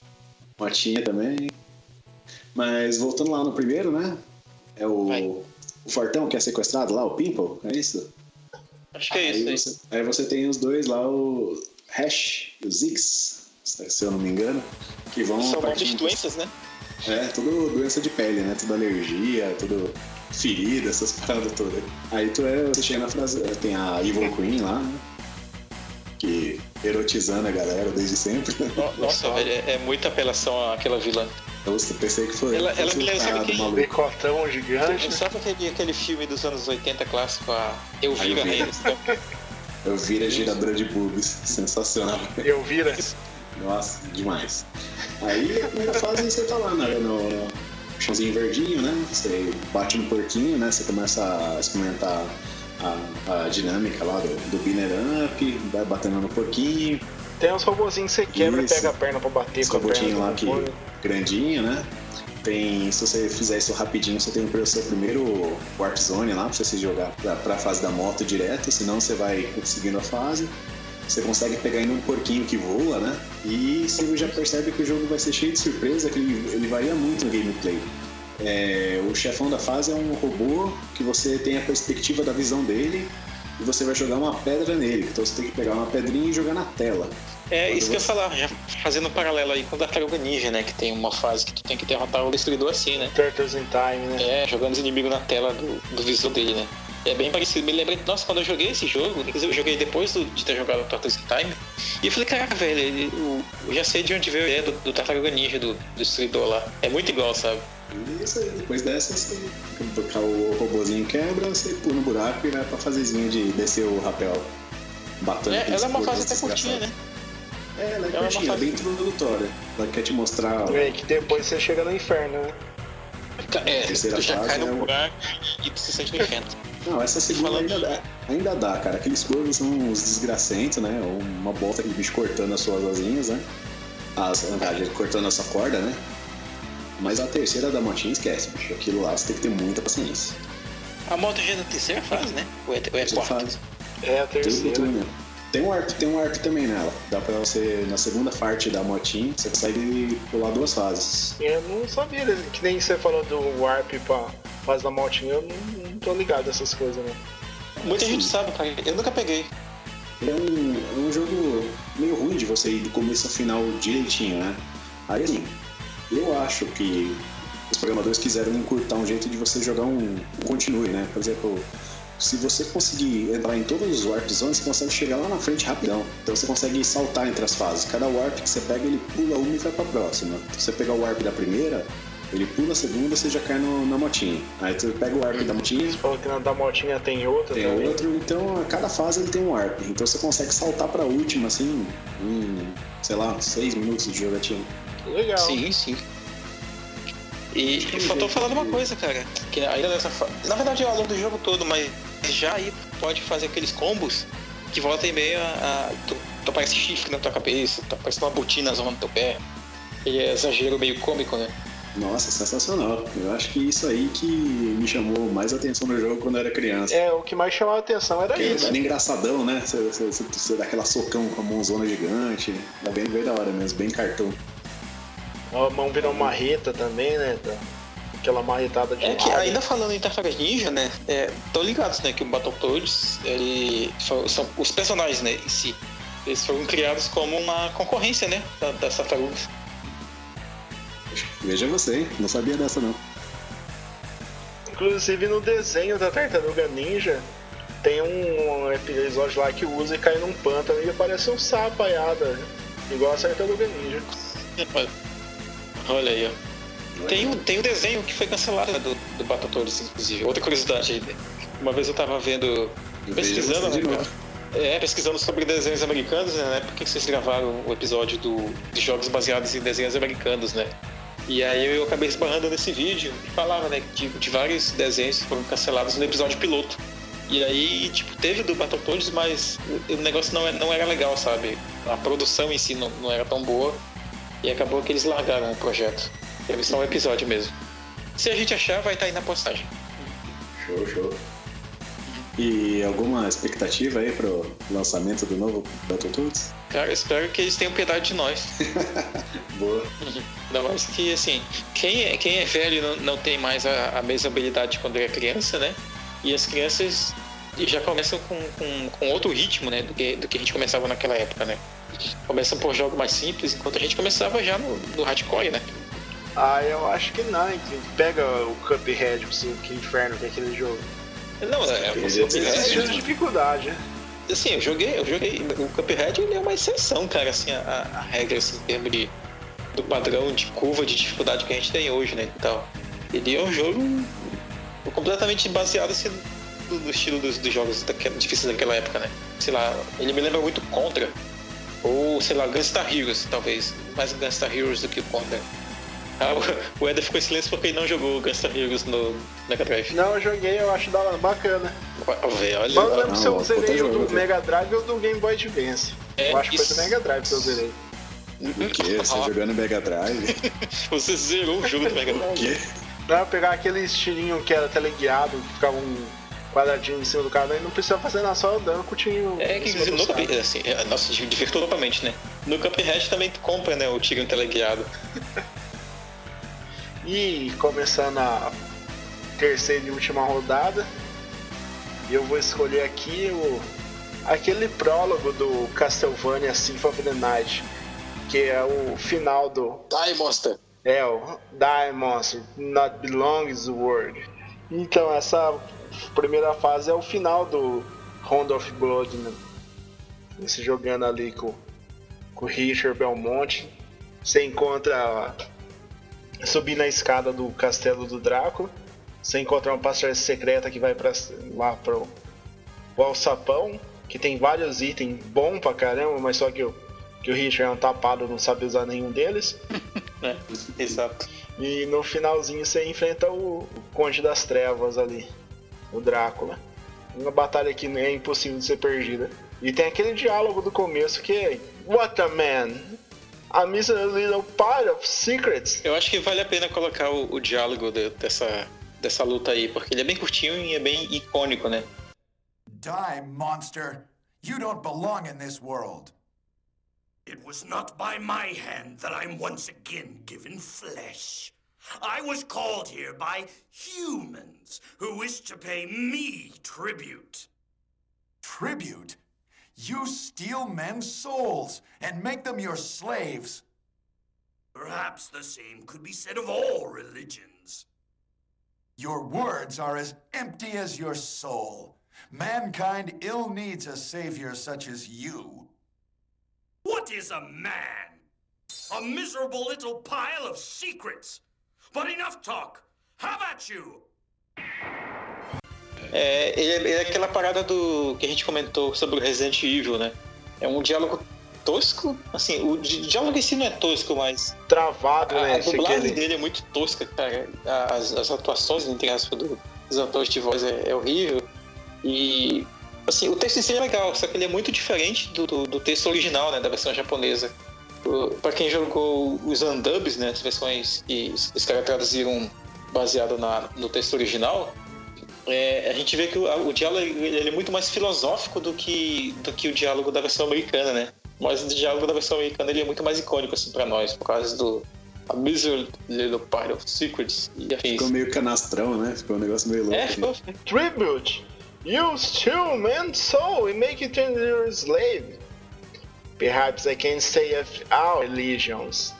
Motinha também. Mas voltando lá no primeiro, né? É o, o Fortão que é sequestrado lá, o Pimple, é isso? Acho que é aí isso. Você, aí você tem os dois lá, o Hash e o Ziggs, se eu não me engano, que vão. São de doenças, né? É, tudo doença de pele, né? Tudo alergia, tudo ferida, essas paradas todas. Aí tu é, você chega na frase, tem a Evil Queen lá, né? Que erotizando a galera desde sempre. Nossa, velho, é, é muita apelação àquela vilã. Eu pensei que foi. Ela, ela me lembra, sabe que. Decotão gigante. Sabe aquele, aquele filme dos anos 80 clássico, a Eu Vira Reis? Eu Vira giradora de boobs. Sensacional. Eu Vira? Nossa, demais. Aí a primeira fase você tá lá né, no chãozinho verdinho, né? Você bate no porquinho, né? Você começa a experimentar a, a dinâmica lá do, do Binner Up, vai batendo no porquinho. Tem uns robozinhos que você quebra e pega a perna pra bater Esse com a perna. lá que grandinho, né? Tem, se você fizer isso rapidinho, você tem o seu primeiro Warp Zone lá pra você se jogar pra, pra fase da moto direto, senão você vai conseguindo a fase. Você consegue pegar ainda um porquinho que voa, né? E você já percebe que o jogo vai ser cheio de surpresa, que ele, ele varia muito no gameplay. É, o chefão da fase é um robô que você tem a perspectiva da visão dele e você vai jogar uma pedra nele. Então você tem que pegar uma pedrinha e jogar na tela. É Quando isso você... que eu ia falar, já fazendo um paralelo aí com o Tartaruga Ninja, né? Que tem uma fase que tu tem que derrotar o destruidor assim, né? Turtles in Time, né? É, jogando os inimigos na tela do, do visor dele, né? É bem parecido. Me lembrei, nossa, quando eu joguei esse jogo, inclusive eu joguei depois do, de ter jogado o in Time, e eu falei, caraca, velho, ele, eu, já sei de onde veio a ideia do, do Tartaruga Ninja, do, do destruidor lá. É muito igual, sabe? Isso aí, depois dessa, você, o robôzinho quebra, você pula no buraco e vai pra fasezinha de descer o rapel. Batendo é, ela é uma fase até curtinha, né? É, ela é, ela curtinha, é bem introdutória. Ela quer te mostrar. É, que depois você chega no inferno, né? É, tu já cai no é buraco e tu se sente no inferno. Não, essa segunda ainda dá, ainda dá, cara. Aqueles corvos são uns desgracentos, né? Uma bosta de bicho cortando as suas asinhas, né? As, cortando a sua corda, né? Mas a terceira da motinha esquece, bicho. Aquilo lá você tem que ter muita paciência. A moto já é da terceira fase, né? Ou é, ou é a quarta? Fase. É a terceira. Tem um arco, tem um arco também nela. Dá pra você, na segunda parte da motinha, você consegue pular duas fases. Eu não sabia, que nem você falou do Warp pra fase da motinha, eu não, não tô ligado essas coisas, né? Muita Sim. gente sabe, cara. Eu nunca peguei. É um, é um jogo meio ruim de você ir do começo ao final direitinho, né? Aí assim, eu acho que os programadores quiseram encurtar um jeito de você jogar um, um continue, né? Por exemplo, se você conseguir entrar em todos os warp zones, você consegue chegar lá na frente rapidão. Então você consegue saltar entre as fases. Cada warp que você pega, ele pula uma e vai pra próxima. Se você pegar o warp da primeira, ele pula a segunda, você já cai no, na motinha. Aí você pega o warp da motinha. Você falou que na da motinha tem outro Tem também. outro, então a cada fase ele tem um warp. Então você consegue saltar pra última, assim, em, sei lá, seis minutos de jogatina. Legal. Sim, sim. E faltou falar de uma coisa, cara. Que ainda nessa fa... Na verdade é ao longo do jogo todo, mas já aí pode fazer aqueles combos que volta e meia a. Tu, tu aparece chifre na tua cabeça, tu aparece uma botina na zona do teu pé. E é exagero meio cômico, né? Nossa, sensacional. Eu acho que isso aí que me chamou mais atenção no jogo quando eu era criança. É, o que mais chamava atenção era Porque isso. Era engraçadão, né? Você, você, você, você dá aquela socão com a mãozona gigante. É bem, bem da hora mesmo, bem cartão. A mão virou marreta também, né? Aquela marretada de É que ainda falando em Tartaruga Ninja, né? É, tô ligados, né? Que o Battletoads, ele. São os personagens, né? Em si. Eles foram criados como uma concorrência, né? Das tartarugas. Veja você, hein? Não sabia dessa não. Inclusive no desenho da Tartaruga Ninja tem um episódio lá que usa e cai num pântano e aparece um sapo aiada, igual a Tartaruga Ninja. Olha aí, ó. Tem um, tem um desenho que foi cancelado né, do, do inclusive. Outra curiosidade aí. Uma vez eu tava vendo. pesquisando, né, É, pesquisando sobre desenhos americanos, né? Por que vocês gravaram o episódio do, de jogos baseados em desenhos americanos, né? E aí eu acabei esbarrando nesse vídeo e falava, né, de, de vários desenhos que foram cancelados no episódio piloto. E aí, tipo, teve do Battletoads, mas o negócio não, é, não era legal, sabe? A produção em si não, não era tão boa. E acabou que eles largaram o projeto. Teve só um episódio mesmo. Se a gente achar, vai estar tá aí na postagem. Show, show. E alguma expectativa aí pro lançamento do novo Battletoads? Cara, espero que eles tenham piedade de nós. Boa. Ainda mais que, assim, quem é, quem é velho não, não tem mais a, a mesma habilidade quando era criança, né? E as crianças já começam com, com, com, outro ritmo, né? Do que, do que a gente começava naquela época, né? Começam por jogos mais simples, enquanto a gente começava já no, no hardcore, né? Ah, eu acho que não, hein? Pega o Cuphead, assim, que inferno que é aquele jogo. Não, é, é existe de dificuldade, né? Assim, eu joguei, eu joguei. O Cuphead ele é uma exceção, cara, assim, a, a regra, assim, em termos de, do padrão de curva de dificuldade que a gente tem hoje, né? Então, ele é um jogo completamente baseado assim, no, no estilo dos, dos jogos daquela, difíceis daquela época, né? Sei lá, ele me lembra muito Contra. Ou, sei lá, Gunstar Heroes, talvez. Mais Gunstar Heroes do que Contra. Ah, o Eder ficou em silêncio porque ele não jogou Gunstar Heroes no Mega Drive. Não, eu joguei, eu acho bacana. Véio, olha, Mas eu lembro se eu zerei o do Mega Drive ou do Game Boy Advance. É, eu acho que foi do Mega Drive que eu zerei. O quê? Você ah. jogando Mega Drive? Você zerou o jogo do Mega Drive? O quê? Não, pegar aquele estilinho que era teleguiado, que ficava um quadradinho em cima do carro, aí não precisa fazer nada, só andando com o tirinho. É, que no Cuphead, assim, é, nossa, divirtou totalmente, né? No Cuphead também tu compra, né, o tirinho teleguiado. e começando a terceira e última rodada, eu vou escolher aqui o aquele prólogo do Castlevania Symphony of the Night, que é o final do. Die Monster! É, o Die Monster, Not Belongs the World. Então, essa primeira fase é o final do Round of Blood, né? Você jogando ali com, com o Richard Belmonte. Você encontra. Subir na escada do castelo do Drácula. Você encontra uma passagem secreta que vai pra, lá pro, o Alçapão. Que tem vários itens bom pra caramba, mas só que o, que o Richard é um tapado, não sabe usar nenhum deles. É, exato. E no finalzinho você enfrenta o, o Conde das Trevas ali, o Drácula. Uma batalha que é impossível de ser perdida. E tem aquele diálogo do começo que é What a man! A miserable little part of secrets. Eu acho que vale a pena colocar o, o diálogo de, dessa, dessa luta aí, porque ele é bem curtinho e é bem icônico, né? Die, monster! You don't belong in this world. It was not by my hand that I'm once again given flesh. I was called here by humans who wish to pay me tribute. Tribute? You steal men's souls and make them your slaves. Perhaps the same could be said of all religions. Your words are as empty as your soul. Mankind ill needs a savior such as you. What is a man? A miserable little pile of secrets. But enough talk. Have at you? É, ele é aquela parada do que a gente comentou sobre o Resident Evil, né? É um diálogo tosco, assim, o diálogo em si não é tosco, mas travado, a, né? A dublagem dele é muito tosca, cara. As, as atuações, entre aspas, do, dos atores de voz é, é horrível. E Assim, o texto em si é legal, só que ele é muito diferente do, do, do texto original, né, da versão japonesa. Para quem jogou os undubs, né, as versões que os caras traduziram baseado na, no texto original, é, a gente vê que o, o diálogo ele é muito mais filosófico do que, do que o diálogo da versão americana, né? Mas o diálogo da versão americana ele é muito mais icônico assim para nós, por causa do A Miserable Little Part of Secrets e afins. Ficou meio canastrão, né? Ficou um negócio meio louco. É, ficou. Tribute! You steal man's soul and make it into your slave. Perhaps I can say of our religions.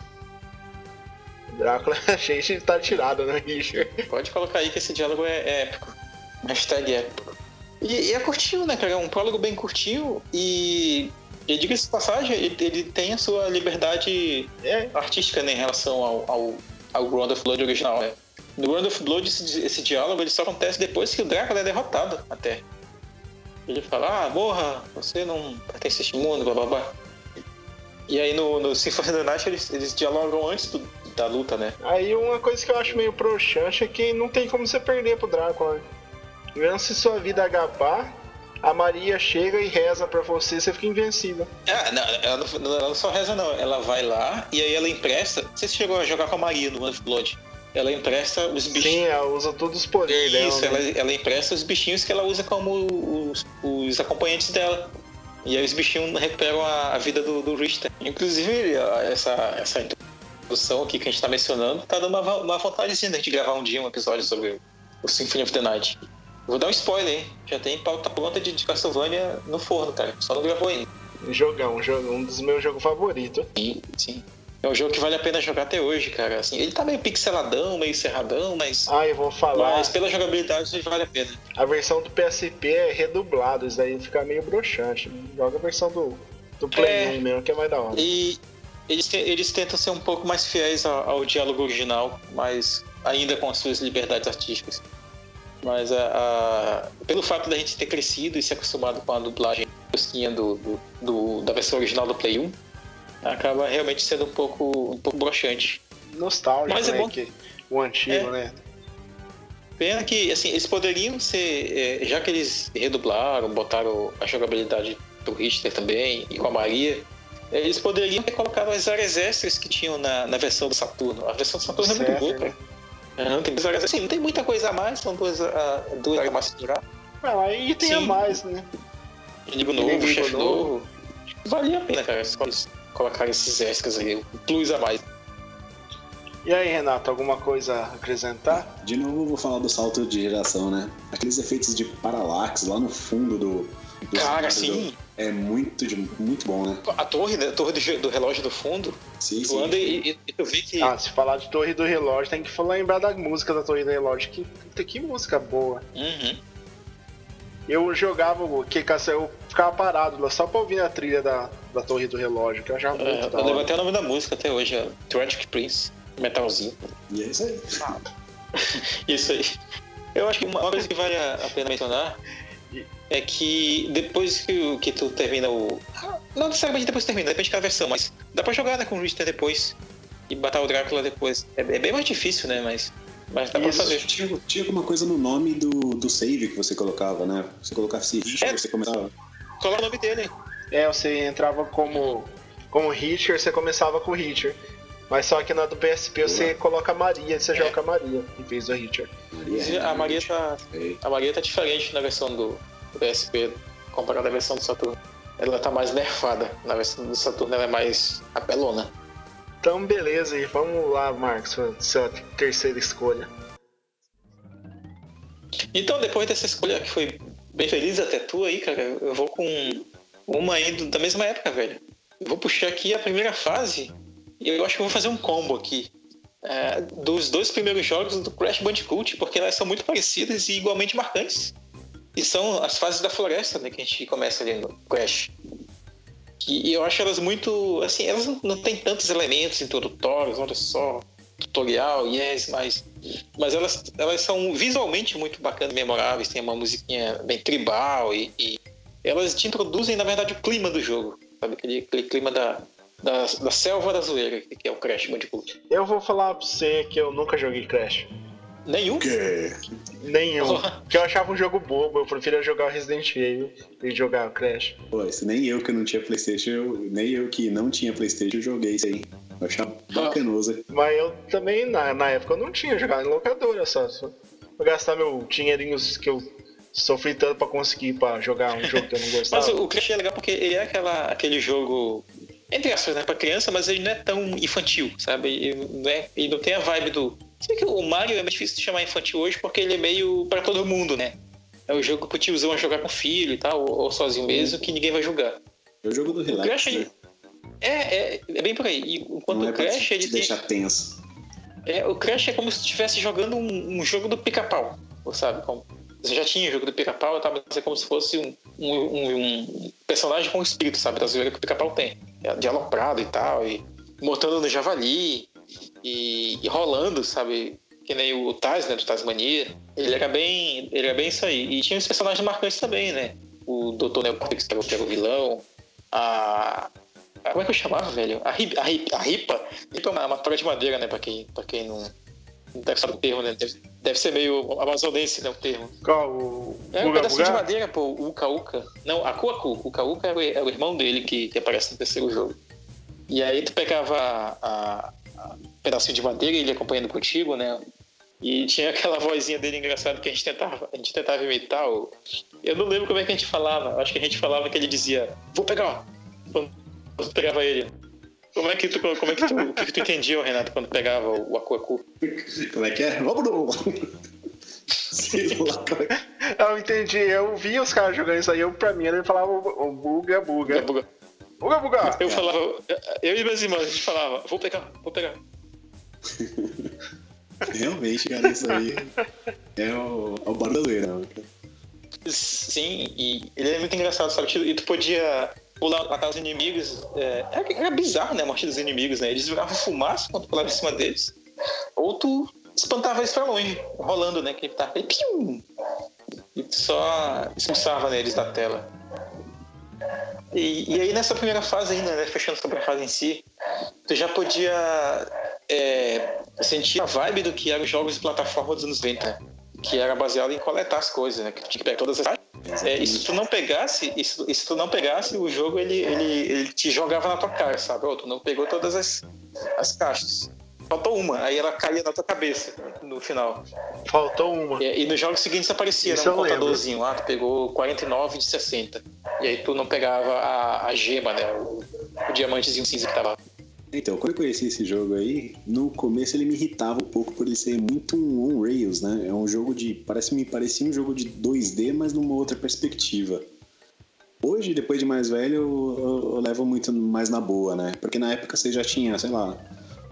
Drácula, a gente tá tirado, né, Richard? Pode colocar aí que esse diálogo é épico. Hashtag épico. E, e, é curtinho, né, cara? É um prólogo bem curtinho e. E diga-se de passagem, ele, ele, tem a sua liberdade é. artística né, em relação ao, ao, ao Ground of Blood original, né? No World of Blood, esse, esse diálogo ele só acontece depois que o Drácula é derrotado, até. Ele fala, ah, morra, você não pertence a este mundo, blá blá blá. E aí no, no Symphony of the Night eles, eles dialogam antes do, da luta, né? Aí uma coisa que eu acho meio broxante é que não tem como você perder pro Drácula. Mesmo se sua vida agapar, a Maria chega e reza pra você, você fica invencível. Ah, não, ela não, ela só reza, não. Ela vai lá e aí ela empresta. Se chegou a jogar com a Maria no One Blood. Ela empresta os bichinhos. Sim, ela usa todos os poderes dela. Isso, né? ela, ela empresta os bichinhos que ela usa como os, os acompanhantes dela. E aí os bichinhos recuperam a, a vida do, do Richter. Inclusive, essa, essa introdução aqui que a gente tá mencionando tá dando uma, uma vontadezinha gente gravar um dia um episódio sobre o Symphony of the Night. Vou dar um spoiler, hein? Já tem pauta pronta de, de Castlevania no forno, cara. Só não gravou ainda. Jogão, jogo, um dos meus jogos favoritos. Sim, sim. É um jogo que vale a pena jogar até hoje, cara. Assim, ele tá meio pixeladão, meio cerradão, mas, Ah, eu vou falar. mas pela jogabilidade vale a pena. A versão do PSP é redublado, isso daí fica meio broxante. Joga a versão do, do Play É. 1 mesmo, que é mais da hora. E eles, eles tentam ser um pouco mais fiéis ao, ao diálogo original, mas ainda com as suas liberdades artísticas. Mas a, a- pelo fato da gente ter crescido e se acostumado com a dublagem tosquinha do, do- do- da versão original do Play 1, acaba realmente sendo um pouco, um pouco broxante. Nostálgico, Mas é né? bom- Que, o antigo, É. né? Pena que, assim, eles poderiam ser, é, já que eles redublaram, botaram a jogabilidade do Richter também e com a Maria, é, eles poderiam ter colocado as áreas extras que tinham na, na versão do Saturno. A versão do Saturno é muito boa, Certo, né? cara. Aham, tem duas áreas, assim, não tem muita coisa a mais, são duas, ah, duas áreas mais durar. Ah, aí tem a Sim. mais, né? Inimigo novo, Inimigo chefe novo. novo. Valia a pena, cara, colocarem esses extras aí, um plus a mais. E aí, Renato, alguma coisa a acrescentar? De novo eu vou falar do salto de geração, né? Aqueles efeitos de paralaxe lá no fundo do. Cara, cenário sim, do- É muito, de- muito bom, né? a torre, né, a torre do, do relógio do fundo, Sim, tu sim. anda e, e- e tu vê que... Ah, se falar de Torre do Relógio, tem que falar- lembrar da música da Torre do Relógio. Que, puta, que música boa. Uhum. Eu jogava o que eu ficava parado lá só pra ouvir a trilha da, da Torre do Relógio, que eu achava É, muito da eu lembro hora. até o nome da música até hoje, é Tragic Prince, metalzinho. E é isso aí. Isso aí. Eu acho que uma coisa que vale a pena mencionar é que depois que, que tu termina o. Não necessariamente depois que termina, depende de cada versão, mas dá pra jogar né, com o Richter depois e matar o Drácula depois. É, é bem mais difícil, né? Mas, mas dá pra Isso. fazer. Tinha, tinha alguma coisa no nome do, do save que você colocava, né? Você colocava esse Richard, É. você começava. Coloca o nome dele. É, você entrava como, como Hitcher, você começava com o Hitcher. Mas só que na do PSP você coloca a Maria, você É. joga a Maria em vez do Hitcher. Maria, A Maria tá. A Maria tá diferente na versão do PSP comparada à versão do Saturno. Ela tá mais nerfada. Na versão do Saturno ela é mais apelona. Então, beleza, e vamos lá, Marcos, sua, terceira escolha. Então, depois dessa escolha que foi bem feliz até tua aí, cara, eu vou com uma aí do- da mesma época, velho. Eu vou puxar aqui a primeira fase e eu acho que eu vou fazer um combo aqui. é, dos dois primeiros jogos do Crash Bandicoot, porque elas são muito parecidas e igualmente marcantes. E são as fases da floresta, né, que a gente começa ali no Crash. E, e eu acho elas muito. Assim, elas não, não tem tantos elementos introdutórios, olha só, tutorial, yes, mas. Mas elas, elas são visualmente muito bacanas, memoráveis, tem uma musiquinha bem tribal e, e elas te introduzem, na verdade, o clima do jogo. Sabe? Aquele, aquele clima da, da, da selva da zoeira, que é o Crash Bandicoot. Eu vou falar pra você que eu nunca joguei Crash. Nenhum? Que? Nenhum. Porque eu achava um jogo bobo, eu preferia jogar o Resident Evil e jogar o Crash. Pô, isso nem eu que não tinha Playstation, eu- nem eu que não tinha Playstation, eu joguei isso aí. Eu achava bacanoso. Mas eu também, na, na época, eu não tinha jogado em locadora só. só pra gastar meu dinheirinho que eu sofri tanto pra conseguir pra jogar um jogo que eu não Mas gostava. o, o Crash é legal porque ele é aquela, aquele jogo, entre aspas, né, pra criança, mas ele não é tão infantil, sabe? Ele não, é, ele não tem a vibe do. Se bem que o Mario é mais difícil de chamar infantil hoje porque ele é meio pra todo mundo, né? É o jogo pro tiozão vai jogar com o filho e tal, ou, sozinho mesmo, que ninguém vai jogar. É o jogo do O relax, Crash né? é, é, é bem por aí. E enquanto Não é o pra Crash, te, ele te tem. deixar tenso. É, o Crash é como se estivesse jogando um, um jogo do pica-pau, sabe? Como- você já tinha o jogo do pica-pau, tá? mas é como se fosse um, um, um- um personagem com espírito, sabe? Da zoeira que o pica-pau tem. É, de aloprado e tal, e montando no javali, e, e rolando, sabe? Que nem o Taz, né? Do Tasmania. Ele era bem. Ele era bem isso aí. E tinha os personagens marcantes também, né? O Dr. Neocortex, que era o- que era o vilão. A, Como é que eu chamava, velho? A, a, a ripa? Ripa é uma, uma torre de madeira, né? Pra quem, pra quem não, não deve saber o termo, né? Deve, deve ser meio amazonense, né? O termo. Qual? O É um pedacinho de madeira, pô, o Uka Uka. Não, a Kuaku. O Uka Uka é o, é o irmão dele que, que aparece no terceiro jogo. E aí tu pegava a- a- um pedacinho de madeira e ele acompanhando contigo, né? E tinha aquela vozinha dele engraçada que a gente tentava, a gente tentava imitar. o- Eu não lembro como é que a gente falava. Acho que a gente falava que ele dizia, vou pegar. Quando tu pegava ele. Como é que tu, como é que tu, o que, que tu entendia, Renato, quando pegava o Akuaku? Como é que é? Vamos no. É que Eu entendi, eu vi os caras jogando isso aí, eu, pra mim ele falava o o Buga Buga. Buga Buga! Eu falava, eu e meus irmãos, a gente falava, vou pegar, vou pegar. Realmente, cara, isso aí é o, é o zoeira, né? Sim, e ele é muito engraçado, sabe? E tu podia pular, matar os inimigos. É, era, era bizarro, né? A morte dos inimigos, né? Eles viravam fumaça quando tu pulava em cima deles. Ou tu espantava eles pra longe, rolando, né? Que ele tava. E tu só expulsava neles da tela. E, e aí nessa primeira fase ainda, né? Fechando sobre a fase em si, tu já podia é, sentir a vibe do que eram os jogos de plataforma dos anos 90, né? que era baseado em coletar as coisas, né? Que tinha que pegar todas as é, e se tu não pegasse, se, se tu não pegasse, o jogo ele, ele, ele te jogava na tua cara, sabe? Ó, tu não pegou todas as, as caixas. Faltou uma, aí ela caía na tua cabeça no final. Faltou uma. E, e nos jogos seguintes aparecia Isso né, um contadorzinho lá, tu pegou 49 de 60. E aí tu não pegava a, a gema, né? O, o diamantezinho cinza que tava. Então, quando eu conheci esse jogo aí, no começo ele me irritava um pouco por ele ser muito um on-rails, né? É um jogo de. Parece, me parecia um jogo de 2D, mas numa outra perspectiva. Hoje, depois de mais velho, eu, eu- eu levo muito mais na boa, né? Porque na época você já tinha, sei lá,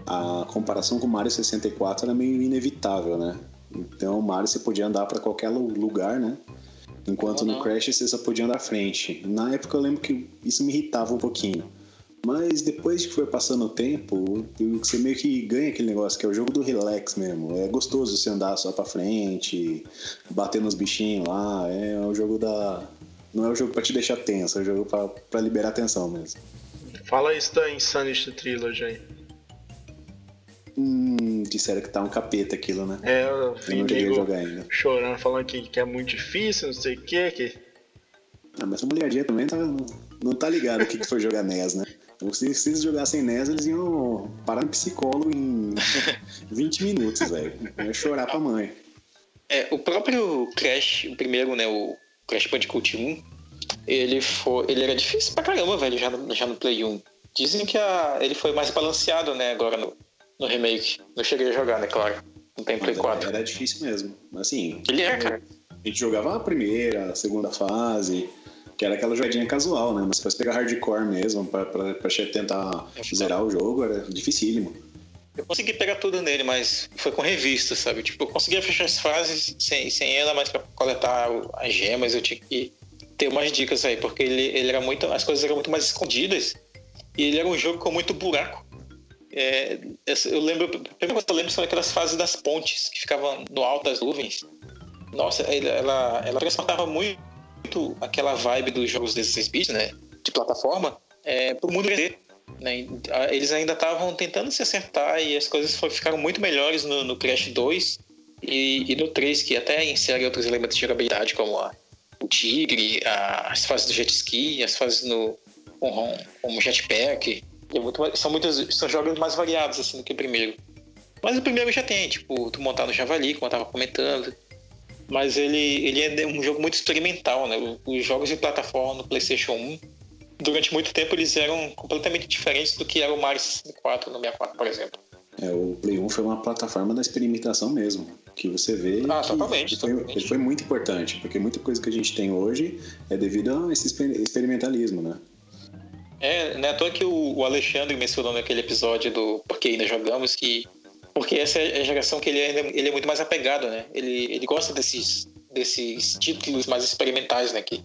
a comparação com o Mario 64 era meio inevitável, né? Então o Mario você podia andar pra qualquer lu- lugar, né? Enquanto no não? Crash você só podia andar à frente. Na época eu lembro que isso me irritava um pouquinho. Mas depois que foi passando o tempo, você meio que ganha aquele negócio que é o jogo do relax mesmo. É gostoso você andar só pra frente, bater nos bichinhos lá. É o jogo da. Não é o jogo pra te deixar tenso, é o jogo pra, pra liberar tensão mesmo. Fala isso da Insanity Trilogy aí. Hum, disseram que tá um capeta aquilo, né? É, eu não cheguei a jogar ainda. chorando, falando que, que é muito difícil, não sei o que, que. Ah, mas a mulherzinha também tá, não tá ligado o que, que foi jogar NES, né? Se, se eles jogassem NES, eles iam parar no psicólogo em 20 minutos, velho. Ia chorar pra mãe. É, o próprio Crash, o primeiro, né? O Crash Bandicoot 1, ele, foi, ele era difícil pra caramba, velho, já no, já no Play 1. Dizem que a, ele foi mais balanceado, né, agora no, no remake. Não cheguei a jogar, né, claro. Não tem Play Mas 4. Era, difícil mesmo. Assim, Ele é, cara. a gente jogava a primeira, a segunda fase, que era aquela jogadinha casual, né? Mas se fosse pegar hardcore mesmo, pra, pra, pra tentar zerar o jogo, era dificílimo. Eu consegui pegar tudo nele, mas foi com revista, sabe? Tipo, eu conseguia fechar as fases sem, sem ela, mas pra coletar as gemas eu tinha que ter umas dicas aí, porque ele, ele era muito. As coisas eram muito mais escondidas e ele era um jogo com muito buraco. É, eu lembro, a primeira coisa que eu lembro são aquelas fases das pontes que ficavam no alto das nuvens. Nossa, ela, ela transportava muito aquela vibe dos jogos 16 bits, né? De plataforma, é, pro mundo 3D. Né? Eles ainda estavam tentando se acertar e as coisas ficaram muito melhores no, no Crash 2 e, e no 3, que até insere outros elementos de jogabilidade, como a, o tigre, a- as fases do jet ski, as fases no, com o jetpack. É muito são, muitos, são jogos mais variados assim, do que o primeiro. Mas o primeiro já tem, tipo, tu montar no Javali, como eu tava comentando. Mas ele, ele é um jogo muito experimental, né? Os jogos de plataforma no PlayStation 1, durante muito tempo, eles eram completamente diferentes do que era o Mario 64 no 64, por exemplo. É, o Play 1 foi uma plataforma da experimentação mesmo. Que você vê Ah, que totalmente, foi, totalmente. ele foi muito importante, porque muita coisa que a gente tem hoje é devido a esse exper- experimentalismo, né? É, não é à toa que o, o Alexandre mencionou naquele episódio do Porque Ainda Jogamos que. Porque essa é a geração que ele é, ele é muito mais apegado, né? Ele, ele gosta desses, desses títulos mais experimentais, né? Que,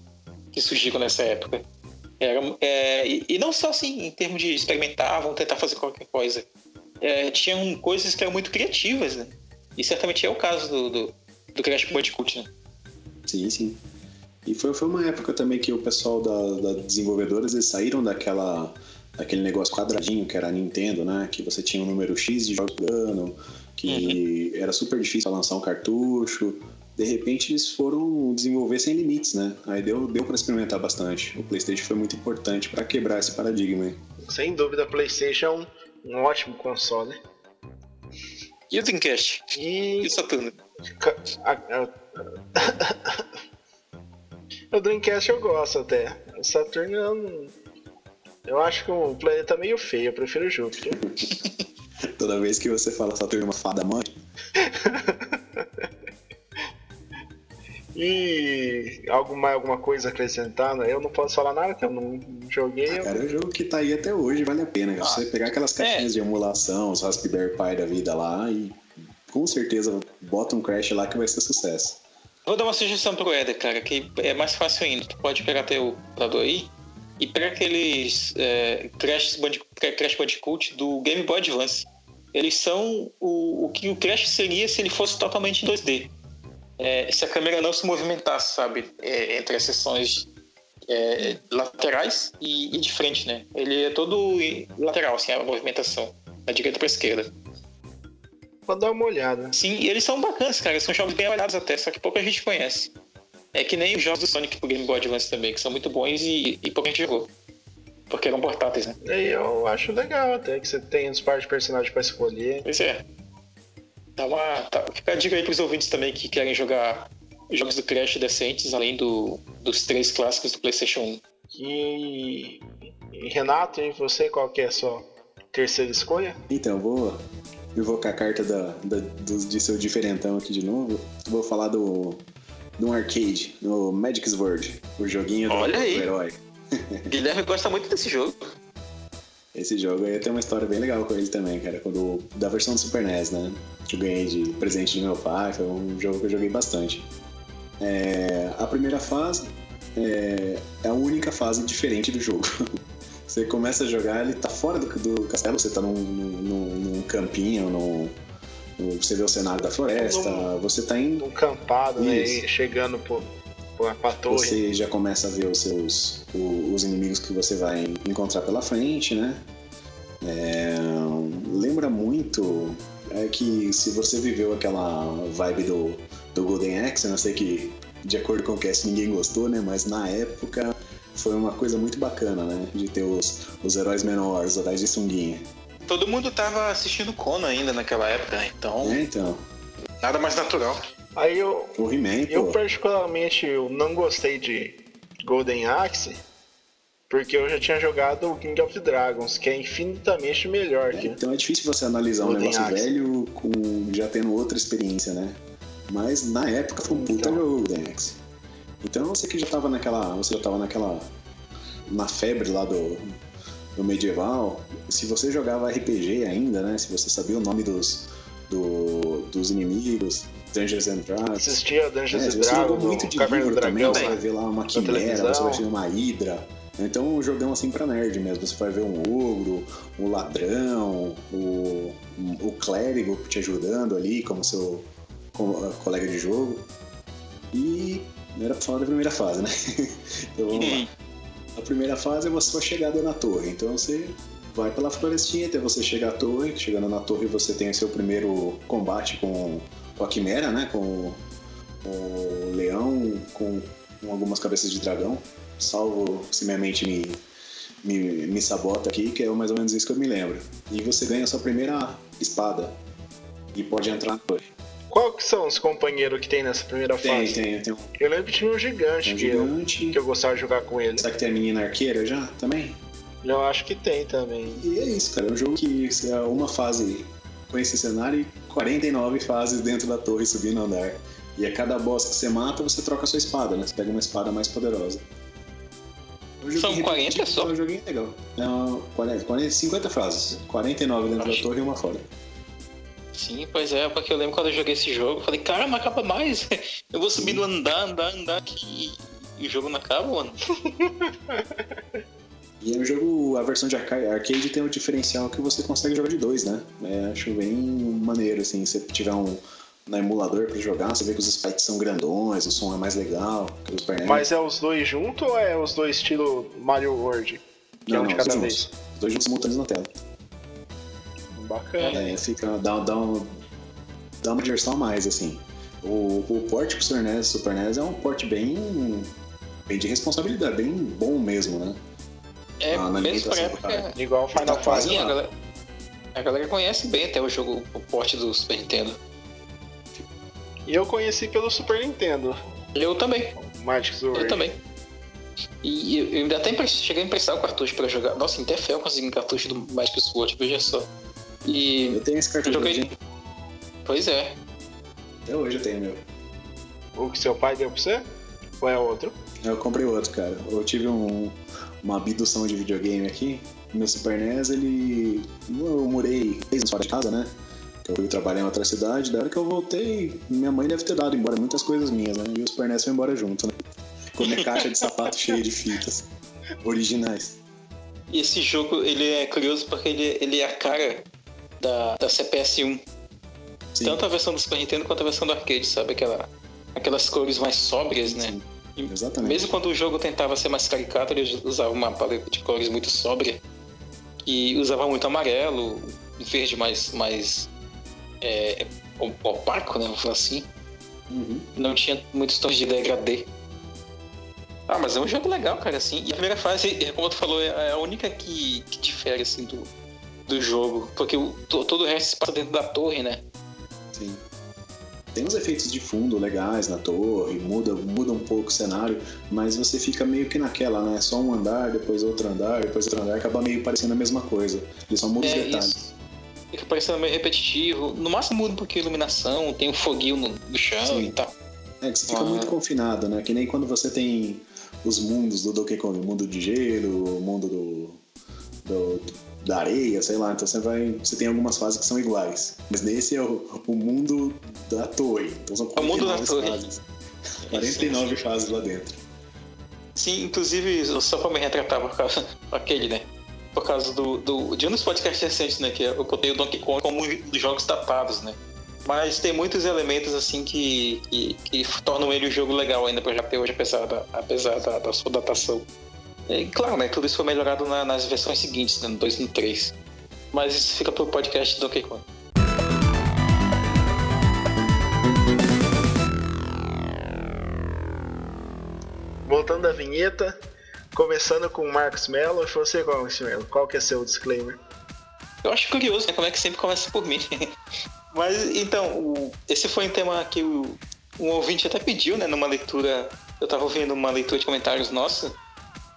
que surgiram nessa época. Era, é, e, e não só assim, em termos de experimentar, vão tentar fazer qualquer coisa. É, tinham coisas que eram muito criativas, né? E certamente é o caso do, do, do Crash Bandicoot, né? Sim, sim. E foi, foi uma época também que o pessoal da, da desenvolvedoras eles saíram daquela aquele negócio quadradinho que era a Nintendo, né? Que você tinha um número X de jogos por ano, que era super difícil lançar um cartucho. De repente eles foram desenvolver sem limites, né? Aí deu, deu para experimentar bastante. O PlayStation foi muito importante para quebrar esse paradigma. Aí. Sem dúvida, PlayStation é um, um ótimo console. E o Dreamcast? E E o Saturno? A- o Dreamcast eu gosto até. O Saturno eu não. Eu acho que o planeta é meio feio, eu prefiro o Júpiter. Toda vez que você fala Saturno é uma fada mãe, E algo mais, alguma coisa a acrescentar? né? Eu não posso falar nada, que eu não joguei. eu- cara, é um jogo que tá aí até hoje, vale a pena. cara. Você pegar aquelas caixinhas de emulação, os Raspberry Pi da vida lá e com certeza bota um Crash lá que vai ser sucesso. Vou dar uma sugestão pro Eder, cara, que é mais fácil ainda. Tu pode pegar teu computador aí e pegar aqueles é, Crash, Bandic Crash Bandicoot do Game Boy Advance. Eles são o, o que o Crash seria se ele fosse totalmente em 2D. É, se a câmera não se movimentasse, sabe? É, entre as seções é, laterais e, e de frente, né? Ele é todo lateral, assim, a movimentação. Da direita pra esquerda. Vou dar uma olhada. Sim, e eles são bacanas, cara. São jogos bem avaliados até, só que pouca gente conhece. É que nem os jogos do Sonic pro Game Boy Advance também, que são muito bons e, e pouca gente jogou. Porque eram portáteis, né? E eu acho legal até que você tem os pares de personagens pra escolher. Pois é. Dá uma, tá, fica a dica aí pros ouvintes também que querem jogar jogos do Crash decentes, além do, dos três clássicos do PlayStation 1. E, e Renato, e você, qual que é a sua terceira escolha? Então, vou invocar a carta da, da- do- de seu diferentão aqui de novo. Vou falar do, de um arcade, no Magic Sword, o joguinho do, Olha do aí. herói. Guilherme gosta muito desse jogo. Esse jogo aí tem uma história bem legal com ele também, cara. Quando, da versão do Super NES, né? Que eu ganhei de presente de meu pai, foi um jogo que eu joguei bastante. É, a primeira fase é, é a única fase diferente do jogo. Você começa a jogar, ele tá fora do, do castelo, você tá num, num, num campinho, num, você vê o cenário da floresta, Num- você tá em Um campado, né? Isso. Chegando pra, pra torre. você já começa a ver os seus o- os inimigos que você vai encontrar pela frente, né? É, lembra muito é que se você viveu aquela vibe do, do Golden Axe, eu não sei que de acordo com o cast ninguém gostou, né? Mas na época foi uma coisa muito bacana, né? De ter os, os heróis menores, os heróis de sunguinha. Todo mundo tava assistindo Conan ainda naquela época, então É, então, nada mais natural. Aí eu, o He-Man, eu pô, particularmente eu não gostei de Golden Axe, porque eu já tinha jogado o King of Dragons, que é infinitamente melhor que Então é difícil você analisar um Golden negócio Axe. velho com já tendo outra experiência, né? Mas na época foi um puta Então. jogo Golden Axe. Então você que já tava naquela. Você já tava naquela. na febre lá do, do medieval, se você jogava RPG ainda, né? Se você sabia o nome dos, do- dos inimigos, Dungeons and Dragons. assistia Dungeons É, and jogou Dragons, muito de Caverna livro também, você vai né? ver lá uma quimera, você vai ver uma hidra. Então um jogão assim pra nerd mesmo. Você vai ver um ogro, um ladrão, o, o clérigo te ajudando ali como seu co- eh, colega de jogo. E pra falar da primeira fase, né? então vamos lá. A primeira fase é a sua chegada na torre. Então você vai pela florestinha até você chegar à torre. Chegando na torre você tem o seu primeiro combate com, com a quimera, né? Com o leão, com, com algumas cabeças de dragão. Salvo se minha mente me, me, me sabota aqui, que é mais ou menos isso que eu me lembro. E você ganha a sua primeira espada. E pode entrar na torre. Qual que são os companheiros que tem nessa primeira Tem, fase? tem, tem Eu lembro que tinha um gigante, um que, eu, que eu gostava de jogar com ele. Será que tem a menina arqueira já também? Eu acho que tem também. E é isso, cara. É um jogo que é uma fase com esse cenário e 49 fases dentro da torre subindo andar. E a cada boss que você mata, você troca a sua espada, né? Você pega uma espada mais poderosa. É um São joguinho 40 repetitivo, só? É um joguinho legal. Não, 40, 40, 50 fases. 49 dentro Acho. da torre e uma fora. Sim, pois é, porque eu lembro quando eu joguei esse jogo, eu falei, cara, não acaba mais. Eu vou subindo, andar, andar, andar aqui e o jogo não acaba, mano. E é um jogo, a versão de arca- arcade tem um diferencial que você consegue jogar de dois, né? É, acho bem maneiro, assim, se tiver um no emulador pra jogar, você vê que os sprites são grandões, o som é mais legal que os. Mas é os dois juntos ou é os dois estilo Mario World? Que é um de os cada dois vez? juntos. dois jogos simultâneos na tela. Bacana. É, fica, dá, dá, um, dá uma diversão a mais, assim. O, o port pro Super NES Super NES é um port bem, bem de responsabilidade, bem bom mesmo, né? É, Ah, na mesmo pra época. Igual Final Tá quase Fantasy. A galera, a galera conhece bem até o jogo, o porte do Super Nintendo. E eu conheci pelo Super Nintendo, Eu também, Magic Sword. eu também. E eu, eu ainda até cheguei a emprestar o cartucho pra jogar. Nossa, até fé eu consegui um cartucho do Magic Sword, veja só. E Eu tenho esse eu cartucho joguei. aqui, Pois é. até hoje eu tenho meu. O que seu pai deu pra você? Ou é outro? Eu comprei outro, cara. Eu tive um- uma abdução de videogame aqui. Meu Super NES, ele. Eu morei três anos fora de casa, né? Que eu fui trabalhar em outra cidade. Da hora que eu voltei, minha mãe deve ter dado embora muitas coisas minhas, né? E o Super NES foi embora junto, né? Com minha caixa de sapato cheia de fitas originais. E esse jogo, ele é curioso porque ele, ele é a cara da, da CPS-1. Sim. Tanto a versão do Super Nintendo quanto a versão do arcade, sabe? Aquela, aquelas cores mais sóbrias, né? Sim, Exatamente. Mesmo quando o jogo tentava ser mais caricato, ele usava uma paleta de cores muito sóbria. E usava muito amarelo, verde mais, mais é, opaco, né? Vamos falar assim. Uhum. Não tinha muitos tons de degradê. Ah, mas é um jogo legal, cara, assim. E a primeira fase, é, como tu falou, é a única que, que difere, assim, do, do jogo. Porque o, to- todo o resto se passa dentro da torre, né? Sim. Tem uns efeitos de fundo legais na torre, muda, muda um pouco o cenário, mas você fica meio que naquela, né? Só um andar, depois outro andar, depois outro andar, acaba meio parecendo a mesma coisa. Ele só muda os É detalhes. isso. Fica parecendo meio repetitivo. No máximo muda um pouquinho a iluminação, tem um foguinho no, no chão Sim. e tal. É que você fica Ah. muito confinado, né? Que nem quando você tem os mundos do Donkey Kong, o mundo de gelo, o mundo do, do- da areia, sei lá. Então você vai, você tem algumas fases que são iguais. Mas nesse é o, o mundo da torre. Então são É o mundo da 49 torre. fases. 49 fases lá dentro. Sim, inclusive, só pra me retratar por causa aquele, né? Por causa do, do, de um dos podcasts recentes, né? Que eu botei o Donkey Kong como um dos jogos datados, né? Mas tem muitos elementos, assim, que, que, que tornam ele um jogo legal ainda pra jogar até hoje, apesar da, apesar da, da sua datação. E, claro, né? Tudo isso foi melhorado na- nas versões seguintes, né, no 2 e no 3. Mas isso fica pro podcast do Donkey Kong. Voltando à vinheta, começando com o Marcos Mello. Você, Marcos Mello, qual que é seu disclaimer? Eu acho curioso, né? Como é que sempre começa por mim. Mas, então, o- esse foi um tema que o, um ouvinte até pediu, né? Numa leitura... Eu tava ouvindo uma leitura de comentários nossa.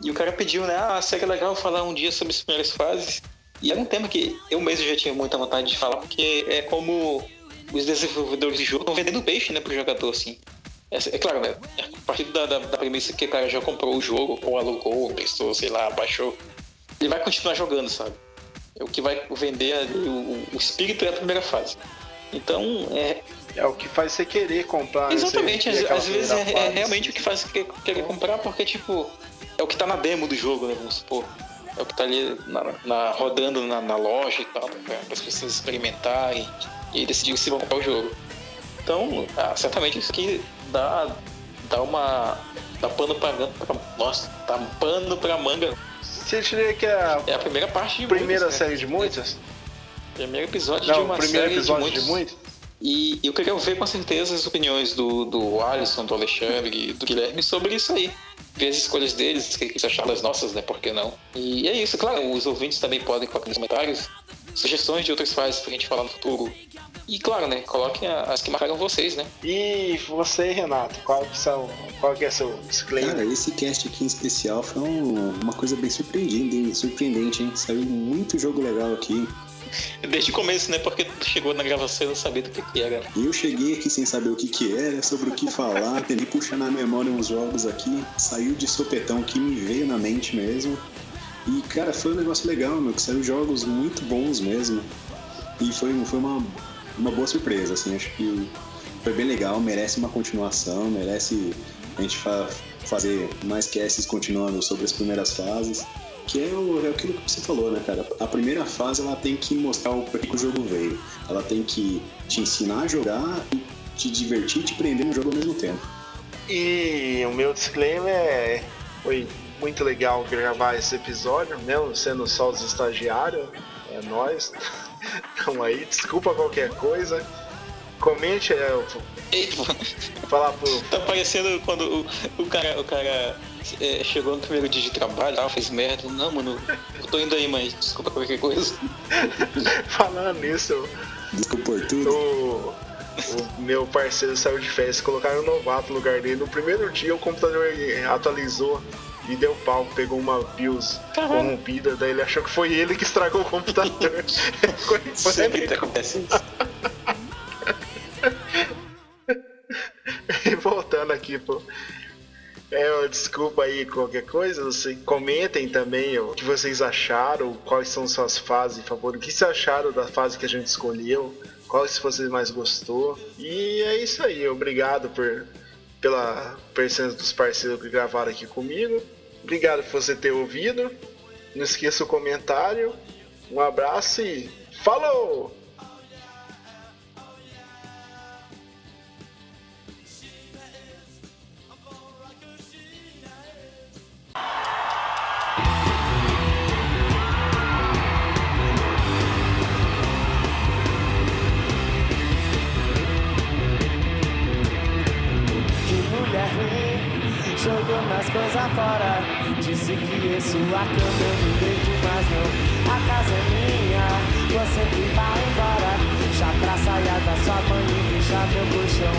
E o cara pediu, né? Ah, seria legal falar um dia sobre as primeiras fases. E era um tema que eu mesmo já tinha muita vontade de falar, porque é como os desenvolvedores de jogo estão vendendo peixe, né? Pro jogador, assim. É, é claro, né? A partir da, da, da premissa que o cara já comprou o jogo, ou alugou, ou prestou, sei lá, baixou. Ele vai continuar jogando, sabe? É o que vai vender ali, o, o espírito é a primeira fase. Então, é, É o que faz você querer comprar. exatamente, você- às, vezes é, é realmente o que faz você querer comprar, porque, tipo, é o que tá na demo do jogo, né, vamos supor. É o que tá ali na, na- rodando na, na loja e tal, para as pessoas experimentarem e aí decidirem se vão comprar o jogo. Então, ah, certamente isso aqui dá, dá uma. dá pano pra, pra. Nossa, dá pano pra manga. Você diria que é a É a primeira parte de primeira né? série de muitas? Primeiro episódio de Não, uma o primeiro série episódio de de muitos. muitos? E eu queria ver com certeza as opiniões do, do Alisson, do Alexandre e do Guilherme sobre isso aí. Ver as escolhas deles, o que eles acharam das nossas, né? Por que não? E é isso, claro, os ouvintes também podem colocar nos comentários sugestões de outras fases pra gente falar no futuro. E claro, né? Coloquem as que marcaram vocês, né? E você, Renato, qual que, são, qual que é seu disclaimer? Cara, esse cast aqui em especial foi um- uma coisa bem surpreendente, hein? surpreendente, hein? Saiu muito jogo legal aqui. Desde o começo, né? Porque chegou na gravação e não sabia do que, que era. E eu cheguei aqui sem saber o que que era, sobre o que falar, tentei puxar na memória uns jogos aqui, saiu de sopetão que me veio na mente mesmo. E, cara, foi um negócio legal, meu, que saiu jogos muito bons mesmo. E foi, foi uma, uma boa surpresa, assim, acho que foi bem legal, merece uma continuação, merece a gente fa- fazer mais casts continuando sobre as primeiras fases. Que é, o, é aquilo que você falou, né, cara? A primeira fase ela tem que mostrar o que o jogo veio. Ela tem que te ensinar a jogar, e te divertir e te prender no jogo ao mesmo tempo. E o meu disclaimer é. Oi, muito legal gravar esse episódio, mesmo sendo só os estagiários. É nós. Então aí, desculpa qualquer coisa. Comente, é, eu falar pro. Tá parecendo quando o, o cara, o cara é, chegou no primeiro dia de trabalho, fez merda. Não, mano, eu tô indo aí, mas desculpa qualquer coisa. Falando nisso, Desculpa por tudo. o, o meu parceiro saiu de férias, colocaram um novato no lugar dele. No primeiro dia o computador atualizou e deu pau, pegou uma BIOS corrompida, daí ele achou que foi ele que estragou o computador. Sempre pânico. acontece isso. E voltando aqui, pô. É, desculpa aí qualquer coisa, você, comentem também o que vocês acharam, quais são suas fases favoritas, o que vocês acharam da fase que a gente escolheu, quais vocês mais gostou. E é isso aí, obrigado por, pela presença dos parceiros que gravaram aqui comigo. Obrigado por você ter ouvido. Não esqueça o comentário. Um abraço e falou! Que isso a cama eu não deito mais não. A casa é minha, você que vai embora. Já pra saia da sua mãe e deixa meu colchão.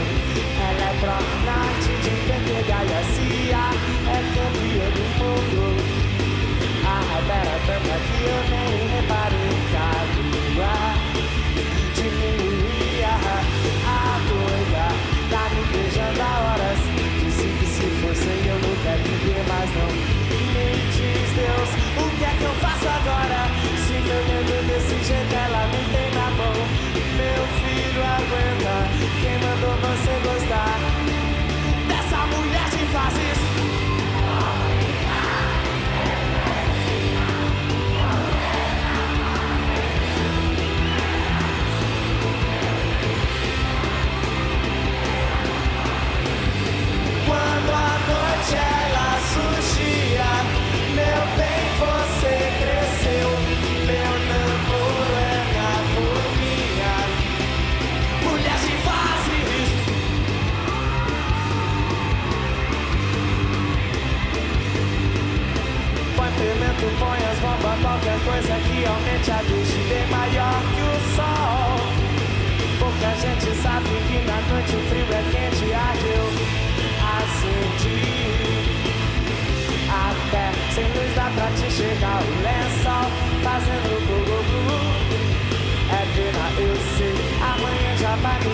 Ela é pronate de PT Gaiacia, bombas, qualquer coisa que aumente a deixe bem maior que o sol. Pouca gente sabe que na noite o frio é quente, ardeu, acendi. Até sem luz dá pra te chegar o lençol, fazendo gugu. É pena, eu sei, amanhã já vai me